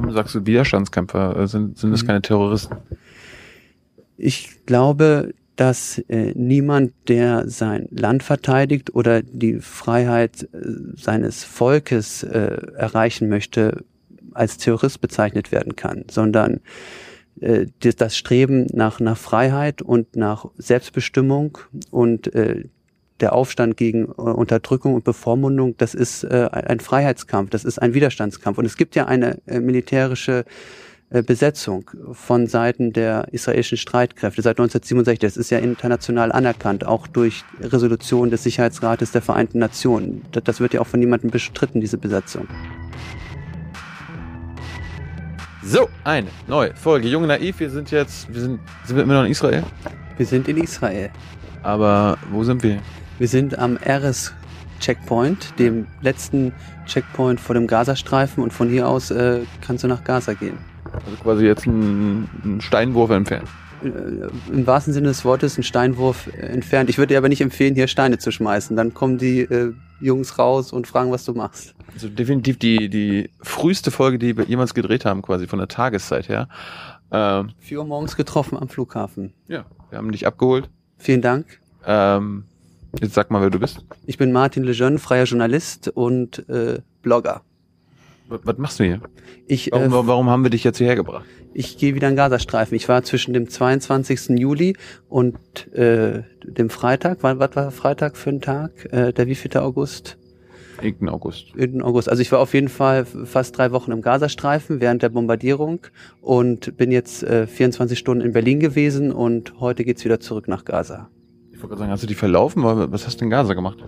Warum sagst du Widerstandskämpfer? Äh, sind, sind das mhm. keine Terroristen? Ich glaube, dass äh, niemand, der sein Land verteidigt oder die Freiheit äh, seines Volkes äh, erreichen möchte, als Terrorist bezeichnet werden kann, sondern äh, das Streben nach, nach Freiheit und nach Selbstbestimmung und äh, der Aufstand gegen äh, Unterdrückung und Bevormundung, das ist äh, ein Freiheitskampf, das ist ein Widerstandskampf. Und es gibt ja eine äh, militärische Besetzung von Seiten der israelischen Streitkräfte seit 1967. Das ist ja international anerkannt, auch durch Resolutionen des Sicherheitsrates der Vereinten Nationen. Das, das wird ja auch von niemandem bestritten, diese Besetzung. So, eine neue Folge. Junge Naiv, wir sind jetzt, wir sind, sind wir immer noch in Israel? Wir sind in Israel. Aber wo sind wir? Wir sind am Eres Checkpoint, dem letzten Checkpoint vor dem Gazastreifen und von hier aus äh, kannst du nach Gaza gehen. Also quasi jetzt ein, ein Steinwurf entfernt. Äh, Im wahrsten Sinne des Wortes ein Steinwurf entfernt. Ich würde dir aber nicht empfehlen, hier Steine zu schmeißen. Dann kommen die äh, Jungs raus und fragen, was du machst. Also definitiv die, die früheste Folge, die wir jemals gedreht haben, quasi von der Tageszeit her. Ähm, Vier Uhr morgens getroffen am Flughafen. Ja, wir haben dich abgeholt. Vielen Dank. Ähm, Jetzt sag mal, wer du bist. Ich bin Martin Lejeune, freier Journalist und äh, Blogger. Was, was machst du hier? Ich, warum, äh, warum haben wir dich jetzt hierher gebracht? Ich gehe wieder in Gazastreifen. Ich war zwischen dem 22. Juli und äh, dem Freitag. Was, was war Freitag für ein Tag? Äh, der wievielte August? Irgendein August. Irgendein August. Also ich war auf jeden Fall fast drei Wochen im Gazastreifen während der Bombardierung und bin jetzt äh, 24 Stunden in Berlin gewesen und heute geht's wieder zurück nach Gaza. Ich wollte sagen, hast du die verlaufen? Was hast du in Gaza gemacht?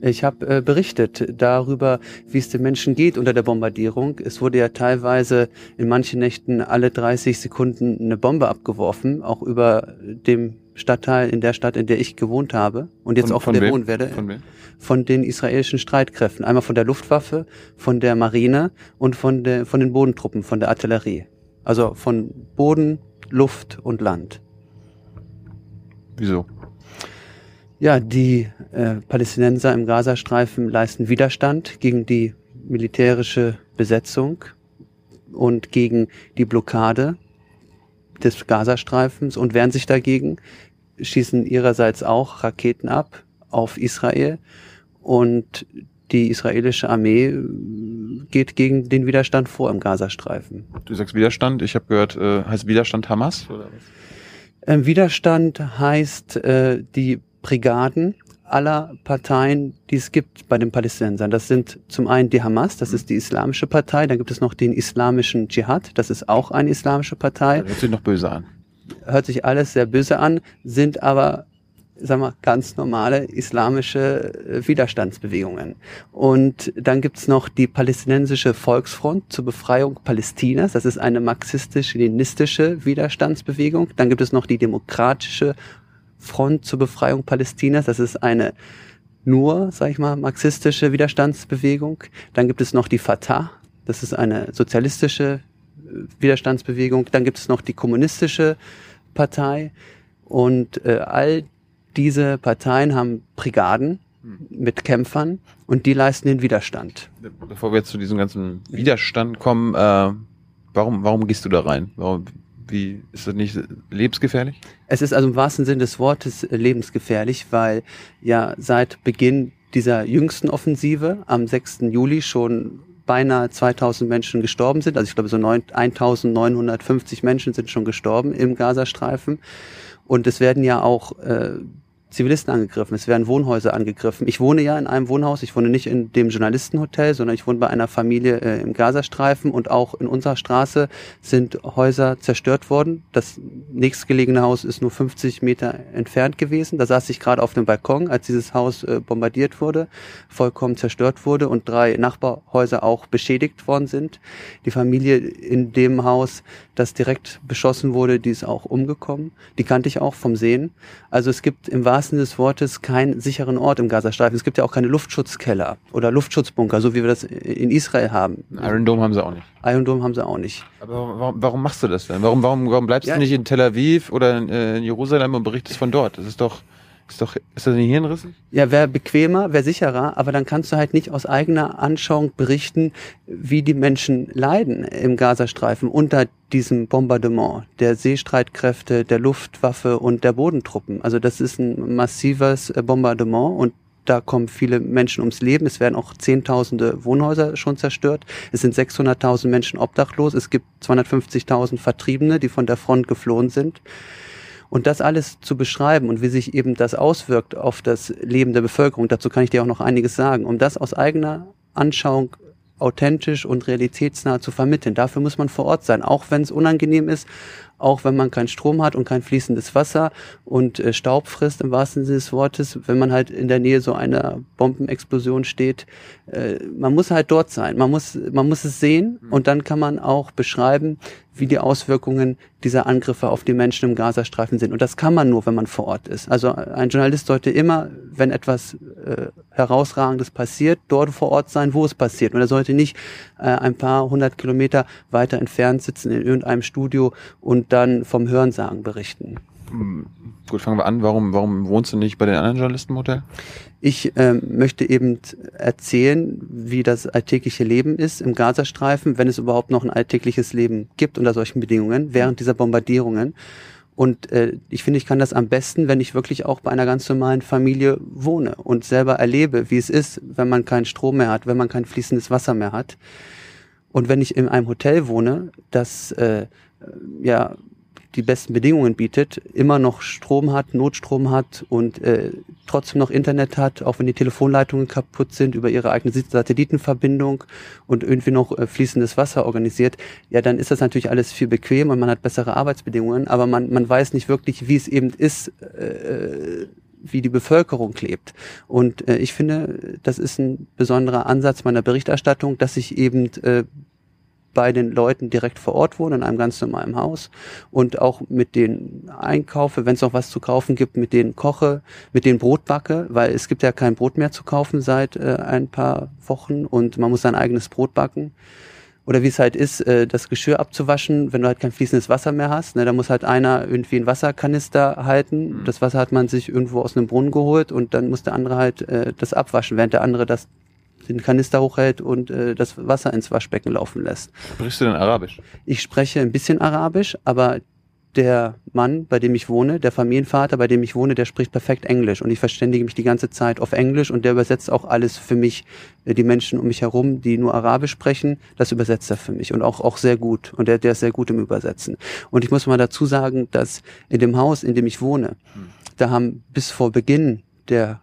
Ich habe äh, berichtet darüber, wie es den Menschen geht unter der Bombardierung. Es wurde ja teilweise in manchen Nächten alle 30 Sekunden eine Bombe abgeworfen, auch über dem Stadtteil in der Stadt, in der ich gewohnt habe und jetzt von, auch von, der wohnen werde. Von, wem? von den israelischen Streitkräften. Einmal von der Luftwaffe, von der Marine und von, der, von den Bodentruppen, von der Artillerie. Also von Boden, Luft und Land. Wieso? Ja, die äh, Palästinenser im Gazastreifen leisten Widerstand gegen die militärische Besetzung und gegen die Blockade des Gazastreifens und wehren sich dagegen, schießen ihrerseits auch Raketen ab auf Israel und die israelische Armee äh, geht gegen den Widerstand vor im Gazastreifen. Du sagst Widerstand, ich habe gehört, äh, heißt Widerstand Hamas oder was? Ähm, Widerstand heißt äh, die Brigaden aller Parteien, die es gibt bei den Palästinensern. Das sind zum einen die Hamas, das ist die islamische Partei, dann gibt es noch den islamischen Dschihad, das ist auch eine islamische Partei. Das hört sich noch böse an. Hört sich alles sehr böse an, sind aber sagen wir, ganz normale islamische äh, Widerstandsbewegungen. Und dann gibt's noch die palästinensische Volksfront zur Befreiung Palästinas. Das ist eine marxistisch-leninistische Widerstandsbewegung. Dann gibt es noch die demokratische Front zur Befreiung Palästinas. Das ist eine nur, sag ich mal, marxistische Widerstandsbewegung. Dann gibt es noch die Fatah. Das ist eine sozialistische äh, Widerstandsbewegung. Dann gibt es noch die kommunistische Partei. Und äh, all diese Parteien haben Brigaden mit Kämpfern und die leisten den Widerstand. Bevor wir jetzt zu diesem ganzen Widerstand kommen, äh, warum, warum gehst du da rein? Warum, wie ist das nicht lebensgefährlich? Es ist also im wahrsten Sinne des Wortes äh, lebensgefährlich, weil ja seit Beginn dieser jüngsten Offensive am 6. Juli schon beinahe 2000 Menschen gestorben sind. Also ich glaube so 1950 Menschen sind schon gestorben im Gazastreifen. Und es werden ja auch äh, Zivilisten angegriffen, es werden Wohnhäuser angegriffen. Ich wohne ja in einem Wohnhaus, ich wohne nicht in dem Journalistenhotel, sondern ich wohne bei einer Familie äh, im Gazastreifen und auch in unserer Straße sind Häuser zerstört worden. Das nächstgelegene Haus ist nur 50 Meter entfernt gewesen. Da saß ich gerade auf dem Balkon, als dieses Haus äh, bombardiert wurde, vollkommen zerstört wurde und drei Nachbarhäuser auch beschädigt worden sind. Die Familie in dem Haus, das direkt beschossen wurde, die ist auch umgekommen. Die kannte ich auch vom Sehen. Also es gibt im wahrsten des Wortes keinen sicheren Ort im Gazastreifen. Es gibt ja auch keine Luftschutzkeller oder Luftschutzbunker, so wie wir das in Israel haben. Iron Dome haben sie auch nicht. Iron Dome haben sie auch nicht. Aber warum, warum machst du das denn? Warum, warum, warum bleibst ja. du nicht in Tel Aviv oder in, äh, in Jerusalem und berichtest von dort? Das ist doch Ist doch, ist das nicht hirnrissig? Ja, wäre bequemer, wäre sicherer, aber dann kannst du halt nicht aus eigener Anschauung berichten, wie die Menschen leiden im Gazastreifen unter diesem Bombardement der Seestreitkräfte, der Luftwaffe und der Bodentruppen. Also das ist ein massives äh, Bombardement und da kommen viele Menschen ums Leben. Es werden auch Zehntausende Wohnhäuser schon zerstört. Es sind 600.000 Menschen obdachlos. Es gibt 250.000 Vertriebene, die von der Front geflohen sind. Und das alles zu beschreiben und wie sich eben das auswirkt auf das Leben der Bevölkerung, dazu kann ich dir auch noch einiges sagen. Um das aus eigener Anschauung authentisch und realitätsnah zu vermitteln. Dafür muss man vor Ort sein, auch wenn es unangenehm ist, auch wenn man keinen Strom hat und kein fließendes Wasser und äh, Staub frisst im wahrsten Sinne des Wortes, wenn man halt in der Nähe so einer Bombenexplosion steht. Äh, man muss halt dort sein, man muss, man muss es sehen mhm. und dann kann man auch beschreiben, wie die Auswirkungen dieser Angriffe auf die Menschen im Gazastreifen sind. Und das kann man nur, wenn man vor Ort ist. Also ein Journalist sollte immer, wenn etwas äh, herausragendes passiert, dort vor Ort sein, wo es passiert. Und er sollte nicht äh, ein paar hundert Kilometer weiter entfernt sitzen in irgendeinem Studio und dann vom Hörensagen berichten. Hm, gut, fangen wir an. Warum, warum wohnst du nicht bei den anderen Journalisten im Hotel? Ich ähm, möchte eben erzählen, wie das alltägliche Leben ist im Gazastreifen, wenn es überhaupt noch ein alltägliches Leben gibt unter solchen Bedingungen, während dieser Bombardierungen. Und äh, ich finde, ich kann das am besten, wenn ich wirklich auch bei einer ganz normalen Familie wohne und selber erlebe, wie es ist, wenn man keinen Strom mehr hat, wenn man kein fließendes Wasser mehr hat. Und wenn ich in einem Hotel wohne, das äh, ja die besten Bedingungen bietet, immer noch Strom hat, Notstrom hat und äh, trotzdem noch Internet hat, auch wenn die Telefonleitungen kaputt sind über ihre eigene Satellitenverbindung und irgendwie noch äh, fließendes Wasser organisiert, ja, dann ist das natürlich alles viel bequem und man hat bessere Arbeitsbedingungen, aber man, man weiß nicht wirklich, wie es eben ist, äh, wie die Bevölkerung lebt. Und äh, ich finde, das ist ein besonderer Ansatz meiner Berichterstattung, dass ich eben äh, bei den Leuten direkt vor Ort wohnen, in einem ganz normalen Haus und auch mit denen einkaufe, wenn es noch was zu kaufen gibt, mit denen koche, mit denen Brot backe, weil es gibt ja kein Brot mehr zu kaufen seit äh, ein paar Wochen und man muss sein eigenes Brot backen. Oder wie es halt ist, äh, das Geschirr abzuwaschen, wenn du halt kein fließendes Wasser mehr hast. Ne, da muss halt einer irgendwie einen Wasserkanister halten. Mhm. Das Wasser hat man sich irgendwo aus einem Brunnen geholt und dann muss der andere halt äh, das abwaschen, während der andere das den Kanister hochhält und äh, das Wasser ins Waschbecken laufen lässt. Sprichst du denn Arabisch? Ich spreche ein bisschen Arabisch, aber der Mann, bei dem ich wohne, der Familienvater, bei dem ich wohne, der spricht perfekt Englisch und ich verständige mich die ganze Zeit auf Englisch und der übersetzt auch alles für mich. Äh, die Menschen um mich herum, die nur Arabisch sprechen, das übersetzt er für mich und auch, auch sehr gut und der, der ist sehr gut im Übersetzen. Und ich muss mal dazu sagen, dass in dem Haus, in dem ich wohne, hm. da haben bis vor Beginn der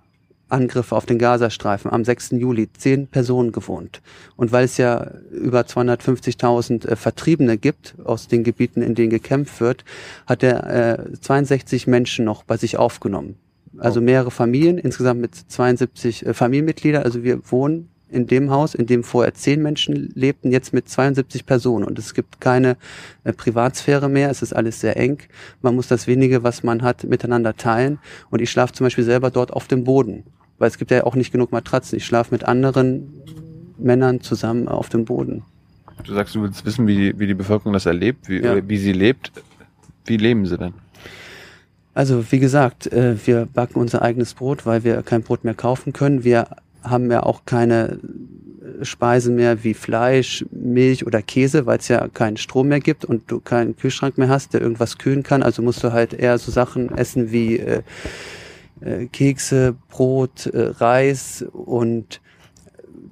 Angriffe auf den Gazastreifen am 6. Juli zehn Personen gewohnt. Und weil es ja über 250.000 äh, Vertriebene gibt aus den Gebieten, in denen gekämpft wird, hat er äh, 62 Menschen noch bei sich aufgenommen. Also oh. mehrere Familien, insgesamt mit 72 äh, Familienmitgliedern. Also wir wohnen in dem Haus, in dem vorher zehn Menschen lebten, jetzt mit 72 Personen. Und es gibt keine äh, Privatsphäre mehr. Es ist alles sehr eng. Man muss das wenige, was man hat, miteinander teilen. Und ich schlafe zum Beispiel selber dort auf dem Boden weil es gibt ja auch nicht genug Matratzen. Ich schlafe mit anderen Männern zusammen auf dem Boden. Du sagst, du willst wissen, wie die, wie die Bevölkerung das erlebt, wie, ja. wie sie lebt. Wie leben sie denn? Also wie gesagt, äh, wir backen unser eigenes Brot, weil wir kein Brot mehr kaufen können. Wir haben ja auch keine Speisen mehr wie Fleisch, Milch oder Käse, weil es ja keinen Strom mehr gibt und du keinen Kühlschrank mehr hast, der irgendwas kühlen kann. Also musst du halt eher so Sachen essen wie äh, Kekse, Brot, äh, Reis und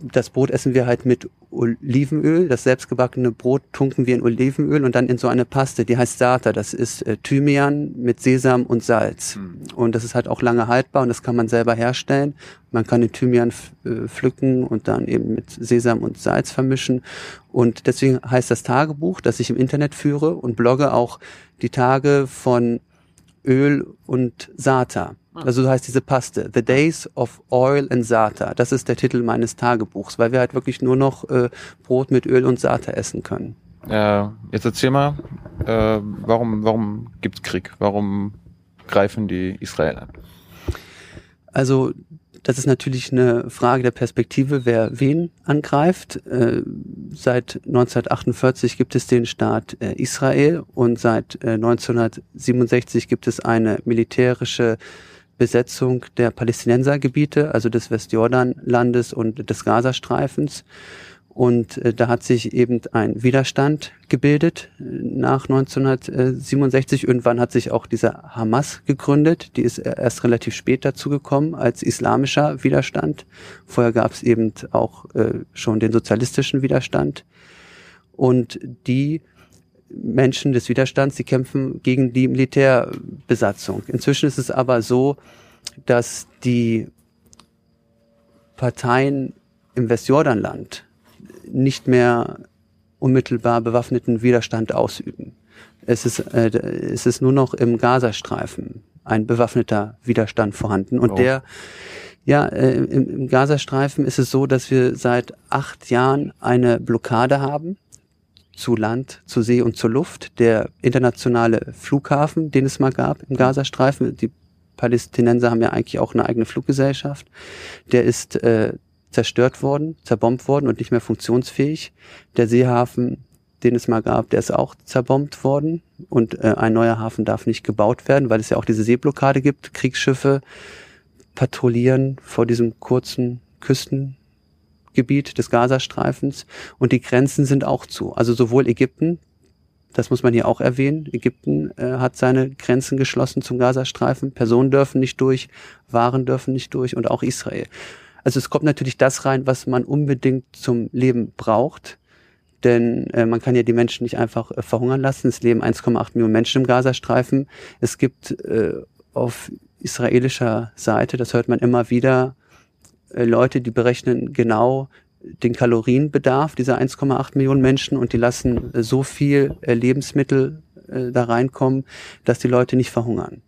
das Brot essen wir halt mit Olivenöl. Das selbstgebackene Brot tunken wir in Olivenöl und dann in so eine Paste, die heißt Sata. Das ist äh, Thymian mit Sesam und Salz. Mhm. Und das ist halt auch lange haltbar und das kann man selber herstellen. Man kann den Thymian äh, pflücken und dann eben mit Sesam und Salz vermischen. Und deswegen heißt das Tagebuch, das ich im Internet führe und blogge auch die Tage von Öl und Sata. Ah. Also so heißt diese Paste. The Days of Oil and Sata. Das ist der Titel meines Tagebuchs, weil wir halt wirklich nur noch äh, Brot mit Öl und Sata essen können. Äh, jetzt erzähl mal, äh, warum, warum gibt's Krieg? Warum greifen die Israel an? Also das ist natürlich eine Frage der Perspektive, wer wen angreift. Äh, seit 1948 gibt es den Staat äh, Israel und seit äh, 1967 gibt es eine militärische Besetzung der Palästinensergebiete, also des Westjordanlandes und des Gazastreifens. Und äh, da hat sich eben ein Widerstand gebildet äh, nach 1967. Irgendwann hat sich auch diese Hamas gegründet. Die ist erst relativ spät dazu gekommen als islamischer Widerstand. Vorher gab es eben auch äh, schon den sozialistischen Widerstand. Und die Menschen des Widerstands, die kämpfen gegen die Militärbesatzung. Inzwischen ist es aber so, dass die Parteien im Westjordanland nicht mehr unmittelbar bewaffneten Widerstand ausüben. Es ist, äh, es ist nur noch im Gazastreifen ein bewaffneter Widerstand vorhanden. Und oh. der, ja, äh, im, im Gazastreifen ist es so, dass wir seit acht Jahren eine Blockade haben zu Land, zu See und zur Luft. Der internationale Flughafen, den es mal gab im Gazastreifen, die Palästinenser haben ja eigentlich auch eine eigene Fluggesellschaft, der ist äh, zerstört worden, zerbombt worden und nicht mehr funktionsfähig. Der Seehafen, den es mal gab, der ist auch zerbombt worden und äh, ein neuer Hafen darf nicht gebaut werden, weil es ja auch diese Seeblockade gibt. Kriegsschiffe patrouillieren vor diesem kurzen Küstengebiet des Gazastreifens und die Grenzen sind auch zu. Also sowohl Ägypten, das muss man hier auch erwähnen. Ägypten äh, hat seine Grenzen geschlossen zum Gazastreifen. Personen dürfen nicht durch, Waren dürfen nicht durch und auch Israel. Also es kommt natürlich das rein, was man unbedingt zum Leben braucht. Denn äh, man kann ja die Menschen nicht einfach äh, verhungern lassen. Es leben 1,8 Millionen Menschen im Gazastreifen. Es gibt äh, auf israelischer Seite, das hört man immer wieder, Leute, die berechnen genau den Kalorienbedarf dieser 1,8 Millionen Menschen und die lassen äh, so viel äh, Lebensmittel äh, da reinkommen, dass die Leute nicht verhungern.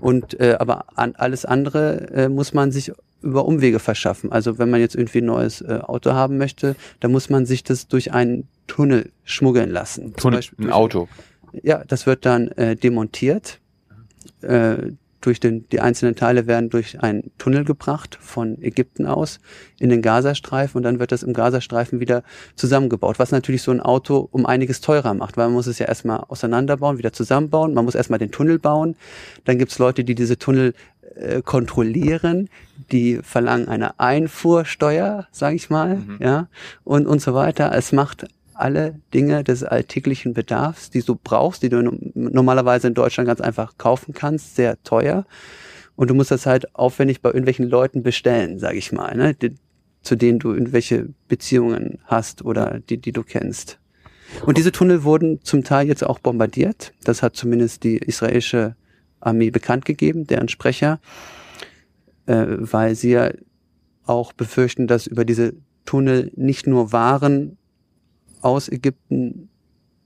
Und äh, aber an alles andere äh, muss man sich über Umwege verschaffen. Also wenn man jetzt irgendwie ein neues äh, Auto haben möchte, dann muss man sich das durch einen Tunnel schmuggeln lassen. Tunnel, ein Auto. Ja, das wird dann äh, demontiert. Äh, durch den, die einzelnen Teile werden durch einen Tunnel gebracht von Ägypten aus in den Gazastreifen und dann wird das im Gazastreifen wieder zusammengebaut, was natürlich so ein Auto um einiges teurer macht, weil man muss es ja erstmal auseinanderbauen, wieder zusammenbauen, man muss erstmal den Tunnel bauen, dann gibt's Leute, die diese Tunnel äh, kontrollieren, die verlangen eine Einfuhrsteuer, sage ich mal, mhm. ja, und und so weiter. Es macht alle Dinge des alltäglichen Bedarfs, die du brauchst, die du normalerweise in Deutschland ganz einfach kaufen kannst, sehr teuer. Und du musst das halt aufwendig bei irgendwelchen Leuten bestellen, sage ich mal, ne? Die, zu denen du irgendwelche Beziehungen hast oder die, die du kennst. Und diese Tunnel wurden zum Teil jetzt auch bombardiert. Das hat zumindest die israelische Armee bekannt gegeben, deren Sprecher, äh, weil sie ja auch befürchten, dass über diese Tunnel nicht nur Waren aus Ägypten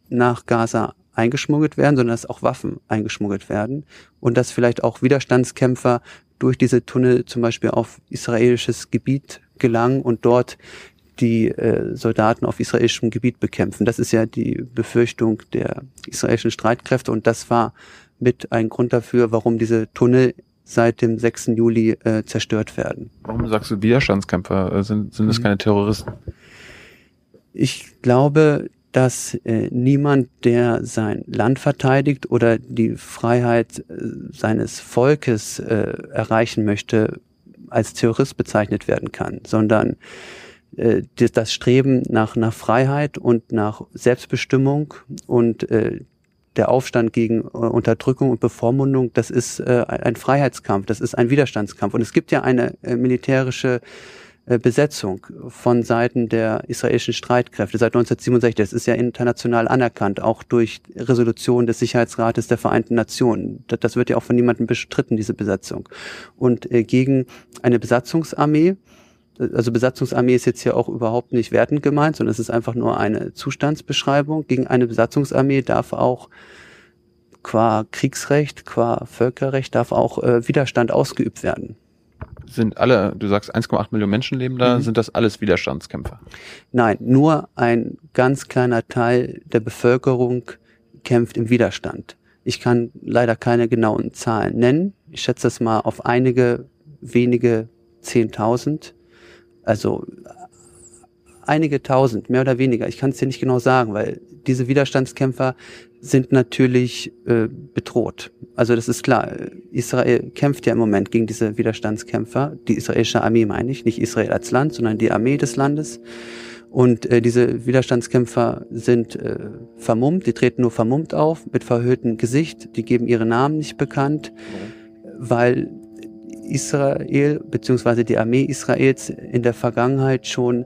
nach Gaza eingeschmuggelt werden, sondern dass auch Waffen eingeschmuggelt werden und dass vielleicht auch Widerstandskämpfer durch diese Tunnel zum Beispiel auf israelisches Gebiet gelangen und dort die äh, Soldaten auf israelischem Gebiet bekämpfen. Das ist ja die Befürchtung der israelischen Streitkräfte und das war mit ein Grund dafür, warum diese Tunnel seit dem 6. Juli äh, zerstört werden. Warum sagst du Widerstandskämpfer? Äh, sind, sind das mhm. keine Terroristen? Ich glaube, dass äh, niemand, der sein Land verteidigt oder die Freiheit äh, seines Volkes äh, erreichen möchte, als Terrorist bezeichnet werden kann, sondern äh, das Streben nach, nach Freiheit und nach Selbstbestimmung und äh, der Aufstand gegen äh, Unterdrückung und Bevormundung, das ist äh, ein Freiheitskampf, das ist ein Widerstandskampf. Und es gibt ja eine äh, militärische Besetzung von Seiten der israelischen Streitkräfte seit 1967. Das ist ja international anerkannt, auch durch Resolution des Sicherheitsrates der Vereinten Nationen. Das, wird ja auch von niemandem bestritten, diese Besetzung. Und äh, gegen eine Besatzungsarmee, also Besatzungsarmee ist jetzt hier auch überhaupt nicht wertend gemeint, sondern es ist einfach nur eine Zustandsbeschreibung. Gegen eine Besatzungsarmee darf auch qua Kriegsrecht, qua Völkerrecht darf auch äh, Widerstand ausgeübt werden. Sind alle, du sagst 1,8 Millionen Menschen leben da, mhm. sind das alles Widerstandskämpfer? Nein, nur ein ganz kleiner Teil der Bevölkerung kämpft im Widerstand. Ich kann leider keine genauen Zahlen nennen. Ich schätze das mal auf einige wenige Zehntausend also einige tausend, mehr oder weniger. Ich kann es dir nicht genau sagen, weil diese Widerstandskämpfer sind natürlich äh, bedroht. Also das ist klar. Israel kämpft ja im Moment gegen diese Widerstandskämpfer. Die israelische Armee meine ich, nicht Israel als Land, sondern die Armee des Landes. Und äh, diese Widerstandskämpfer sind äh, vermummt, die treten nur vermummt auf, mit verhülltem Gesicht, die geben ihre Namen nicht bekannt, weil Israel bzw. die Armee Israels in der Vergangenheit schon,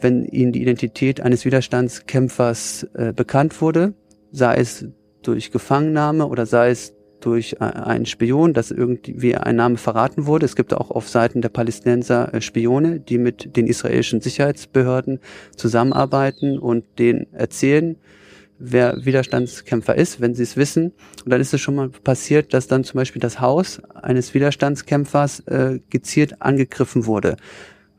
wenn ihnen die Identität eines Widerstandskämpfers äh, bekannt wurde, sei es durch Gefangennahme oder sei es durch einen Spion, dass irgendwie ein Name verraten wurde. Es gibt auch auf Seiten der Palästinenser äh, Spione, die mit den israelischen Sicherheitsbehörden zusammenarbeiten und denen erzählen, wer Widerstandskämpfer ist, wenn sie es wissen. Und dann ist es schon mal passiert, dass dann zum Beispiel das Haus eines Widerstandskämpfers äh, gezielt angegriffen wurde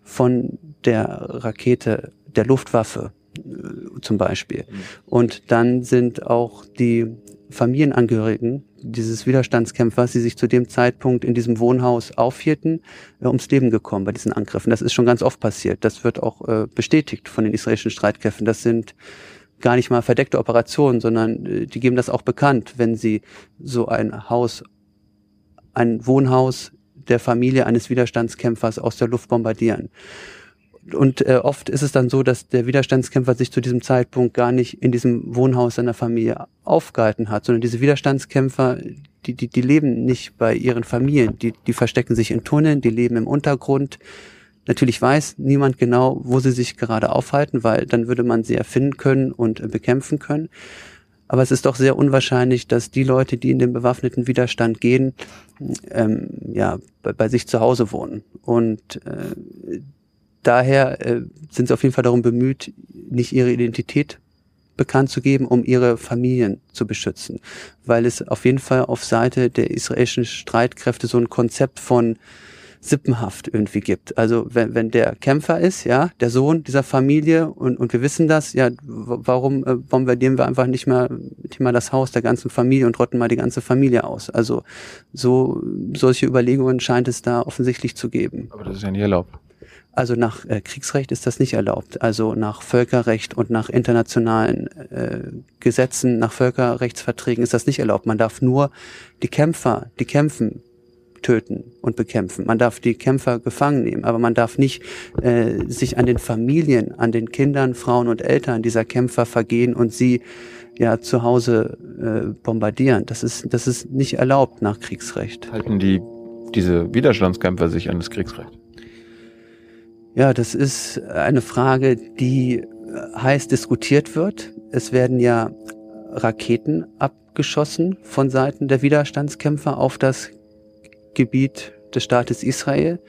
von der Rakete, der Luftwaffe äh, zum Beispiel. Mhm. Und dann sind auch die Familienangehörigen dieses Widerstandskämpfers, die sich zu dem Zeitpunkt in diesem Wohnhaus aufhielten, äh, ums Leben gekommen bei diesen Angriffen. Das ist schon ganz oft passiert. Das wird auch äh, bestätigt von den israelischen Streitkräften. Das sind gar nicht mal verdeckte Operationen, sondern äh, die geben das auch bekannt, wenn sie so ein Haus, ein Wohnhaus der Familie eines Widerstandskämpfers aus der Luft bombardieren. Und äh, oft ist es dann so, dass der Widerstandskämpfer sich zu diesem Zeitpunkt gar nicht in diesem Wohnhaus seiner Familie aufgehalten hat, sondern diese Widerstandskämpfer, die, die, die leben nicht bei ihren Familien, die, die verstecken sich in Tunneln, die leben im Untergrund. Natürlich weiß niemand genau, wo sie sich gerade aufhalten, weil dann würde man sie erfinden können und äh, bekämpfen können. Aber es ist doch sehr unwahrscheinlich, dass die Leute, die in den bewaffneten Widerstand gehen, ähm, ja, bei, bei sich zu Hause wohnen. Und äh, daher äh, sind sie auf jeden Fall darum bemüht, nicht ihre Identität bekannt zu geben, um ihre Familien zu beschützen. Weil es auf jeden Fall auf Seite der israelischen Streitkräfte so ein Konzept von Sippenhaft irgendwie gibt. Also wenn, wenn der Kämpfer ist, ja, der Sohn dieser Familie und, und wir wissen das, ja, warum äh, bombardieren wir einfach nicht mal, nicht mal das Haus der ganzen Familie und rotten mal die ganze Familie aus? Also so solche Überlegungen scheint es da offensichtlich zu geben. Aber das ist ja nie erlaubt. Also nach äh, Kriegsrecht ist das nicht erlaubt. Also nach Völkerrecht und nach internationalen äh, Gesetzen, nach Völkerrechtsverträgen ist das nicht erlaubt. Man darf nur die Kämpfer, die kämpfen, töten und bekämpfen. Man darf die Kämpfer gefangen nehmen, aber man darf nicht äh, sich an den Familien, an den Kindern, Frauen und Eltern dieser Kämpfer vergehen und sie ja zu Hause äh, bombardieren. Das ist das ist nicht erlaubt nach Kriegsrecht. Halten die diese Widerstandskämpfer sich an das Kriegsrecht? Ja, das ist eine Frage, die heiß diskutiert wird. Es werden ja Raketen abgeschossen von Seiten der Widerstandskämpfer auf das Gebiet des Staates Israel.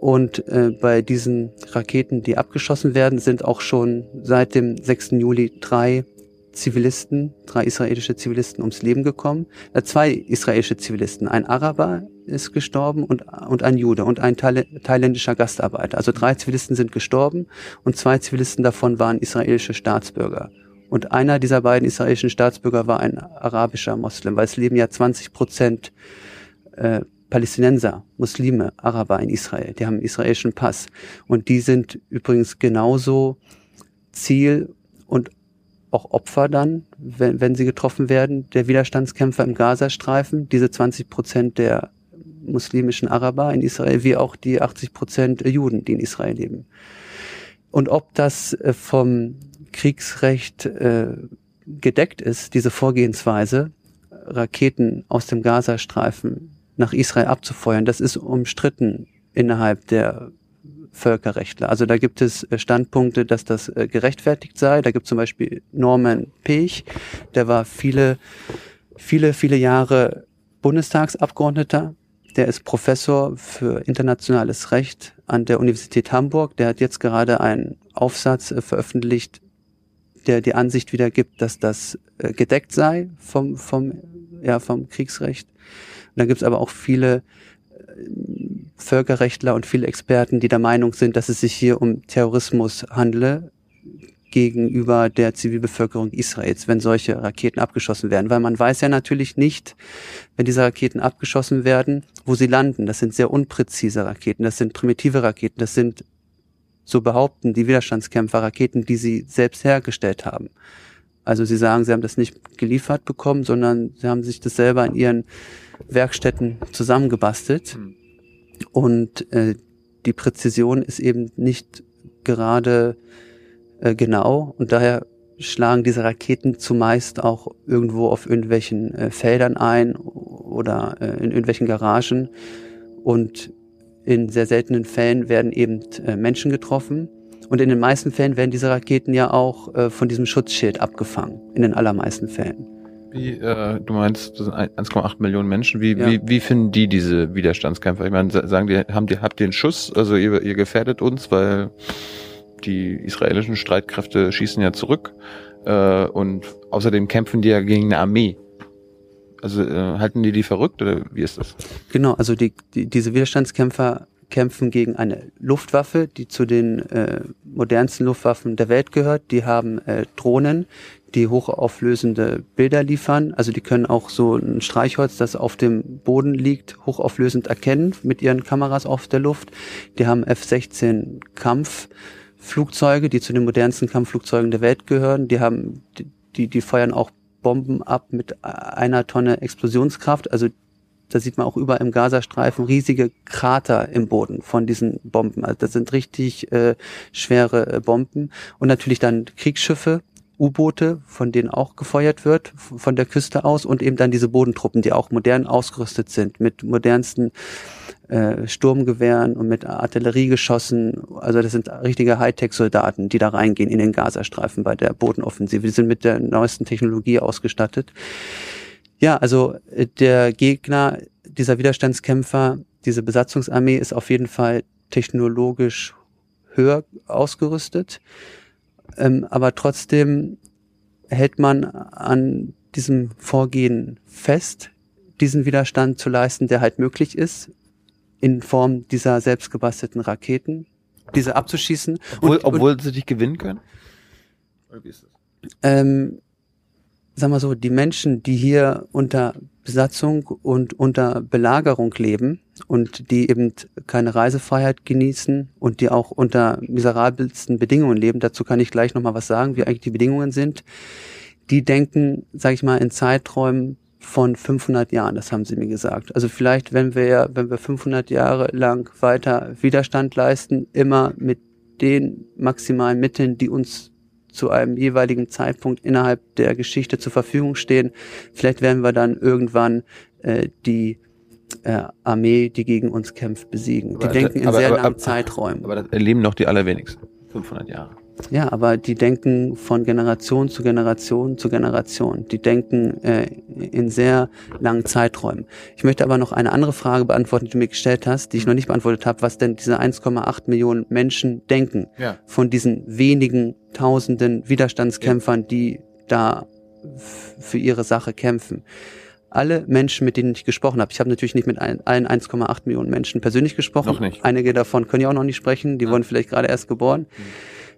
Und äh, bei diesen Raketen, die abgeschossen werden, sind auch schon seit dem 6. Juli drei Zivilisten, drei israelische Zivilisten ums Leben gekommen. Äh, zwei israelische Zivilisten, ein Araber ist gestorben und, und ein Jude und ein thailändischer Gastarbeiter. Also drei Zivilisten sind gestorben und zwei Zivilisten davon waren israelische Staatsbürger. Und einer dieser beiden israelischen Staatsbürger war ein arabischer Moslem, weil es leben ja 20 Prozent äh, Palästinenser, Muslime, Araber in Israel. Die haben einen israelischen Pass. Und die sind übrigens genauso Ziel und auch Opfer dann, wenn, wenn sie getroffen werden, der Widerstandskämpfer im Gazastreifen. Diese 20 Prozent der muslimischen Araber in Israel, wie auch die 80 Prozent Juden, die in Israel leben. Und ob das äh, vom Kriegsrecht äh, gedeckt ist, diese Vorgehensweise, Raketen aus dem Gazastreifen nach Israel abzufeuern, das ist umstritten innerhalb der Völkerrechtler. Also da gibt es äh, Standpunkte, dass das gerechtfertigt sei. Da gibt es zum Beispiel Norman Pech, der war viele, viele, viele Jahre Bundestagsabgeordneter der ist Professor für internationales Recht an der Universität Hamburg. Der hat jetzt gerade einen Aufsatz äh, veröffentlicht, der die Ansicht wiedergibt, dass das äh, gedeckt sei vom, vom, ja, vom Kriegsrecht. Und dann gibt es aber auch viele äh, Völkerrechtler und viele Experten, die der Meinung sind, dass es sich hier um Terrorismus handle, gegenüber der Zivilbevölkerung Israels, wenn solche Raketen abgeschossen werden. Weil man weiß ja natürlich nicht, wenn diese Raketen abgeschossen werden, wo sie landen. Das sind sehr unpräzise Raketen, das sind primitive Raketen, das sind so behaupten die Widerstandskämpfer Raketen, die sie selbst hergestellt haben. Also sie sagen, sie haben das nicht geliefert bekommen, sondern sie haben sich das selber in ihren Werkstätten zusammengebastelt. Mhm. Und äh, die Präzision ist eben nicht gerade äh, genau und daher schlagen diese Raketen zumeist auch irgendwo auf irgendwelchen äh, Feldern ein oder äh, in irgendwelchen Garagen und in sehr seltenen Fällen werden eben äh, Menschen getroffen. Und in den meisten Fällen werden diese Raketen ja auch äh, von diesem Schutzschild abgefangen. In den allermeisten Fällen. Wie, äh, du meinst, das sind 1,8 Millionen Menschen. Wie, ja. wie, wie finden die diese Widerstandskämpfer? Ich meine, sagen die, haben die, habt ihr einen Schuss? Also ihr, ihr gefährdet uns, weil die israelischen Streitkräfte schießen ja zurück. Äh, und außerdem kämpfen die ja gegen eine Armee. Also äh, halten die die verrückt oder wie ist das? Genau, also die, die, diese Widerstandskämpfer kämpfen gegen eine Luftwaffe, die zu den äh, modernsten Luftwaffen der Welt gehört. Die haben äh, Drohnen, die hochauflösende Bilder liefern. Also die können auch so ein Streichholz, das auf dem Boden liegt, hochauflösend erkennen mit ihren Kameras auf der Luft. Die haben F-16 Kampfflugzeuge, die zu den modernsten Kampfflugzeugen der Welt gehören. Die haben, die, die feuern auch Bomben ab mit einer Tonne Explosionskraft. Also da sieht man auch überall im Gazastreifen riesige Krater im Boden von diesen Bomben. Also das sind richtig äh, schwere äh, Bomben. Und natürlich dann Kriegsschiffe, U-Boote, von denen auch gefeuert wird, von der Küste aus. Und eben dann diese Bodentruppen, die auch modern ausgerüstet sind mit modernsten äh, Sturmgewehren und mit Artilleriegeschossen. Also das sind richtige Hightech-Soldaten, die da reingehen in den Gazastreifen bei der Bodenoffensive. Die sind mit der neuesten Technologie ausgestattet. Ja, also äh, der Gegner dieser Widerstandskämpfer, diese Besatzungsarmee ist auf jeden Fall technologisch höher ausgerüstet. Ähm, aber trotzdem hält man an diesem Vorgehen fest, diesen Widerstand zu leisten, der halt möglich ist, in Form dieser selbstgebastelten Raketen, diese abzuschießen. Obwohl, und, obwohl und, sie dich gewinnen können? Oder wie ist das? Ähm, sag mal so, die Menschen, die hier unter Besatzung und unter Belagerung leben und die eben keine Reisefreiheit genießen und die auch unter miserabelsten Bedingungen leben, dazu kann ich gleich nochmal was sagen, wie eigentlich die Bedingungen sind, die denken, sag ich mal, in Zeiträumen von 500 Jahren, das haben sie mir gesagt. Also vielleicht, wenn wir, wenn wir 500 Jahre lang weiter Widerstand leisten, immer mit den maximalen Mitteln, die uns zu einem jeweiligen Zeitpunkt innerhalb der Geschichte zur Verfügung stehen, vielleicht werden wir dann irgendwann äh, die äh, Armee, die gegen uns kämpft, besiegen. Die aber, denken in aber, sehr aber, langen Zeiträumen. Aber das erleben noch die allerwenigsten. 500 Jahre. Ja, aber die denken von Generation zu Generation zu Generation. Die denken äh, in sehr langen Zeiträumen. Ich möchte aber noch eine andere Frage beantworten, die du mir gestellt hast, die ich noch nicht beantwortet habe, was denn diese 1,8 Millionen Menschen denken ja. von diesen wenigen tausenden Widerstandskämpfern, ja. die da für ihre Sache kämpfen alle Menschen, mit denen ich gesprochen habe, ich habe natürlich nicht mit allen 1,8 Millionen Menschen persönlich gesprochen. Noch nicht. Einige davon können ja auch noch nicht sprechen, die ja. wurden vielleicht gerade erst geboren. Mhm.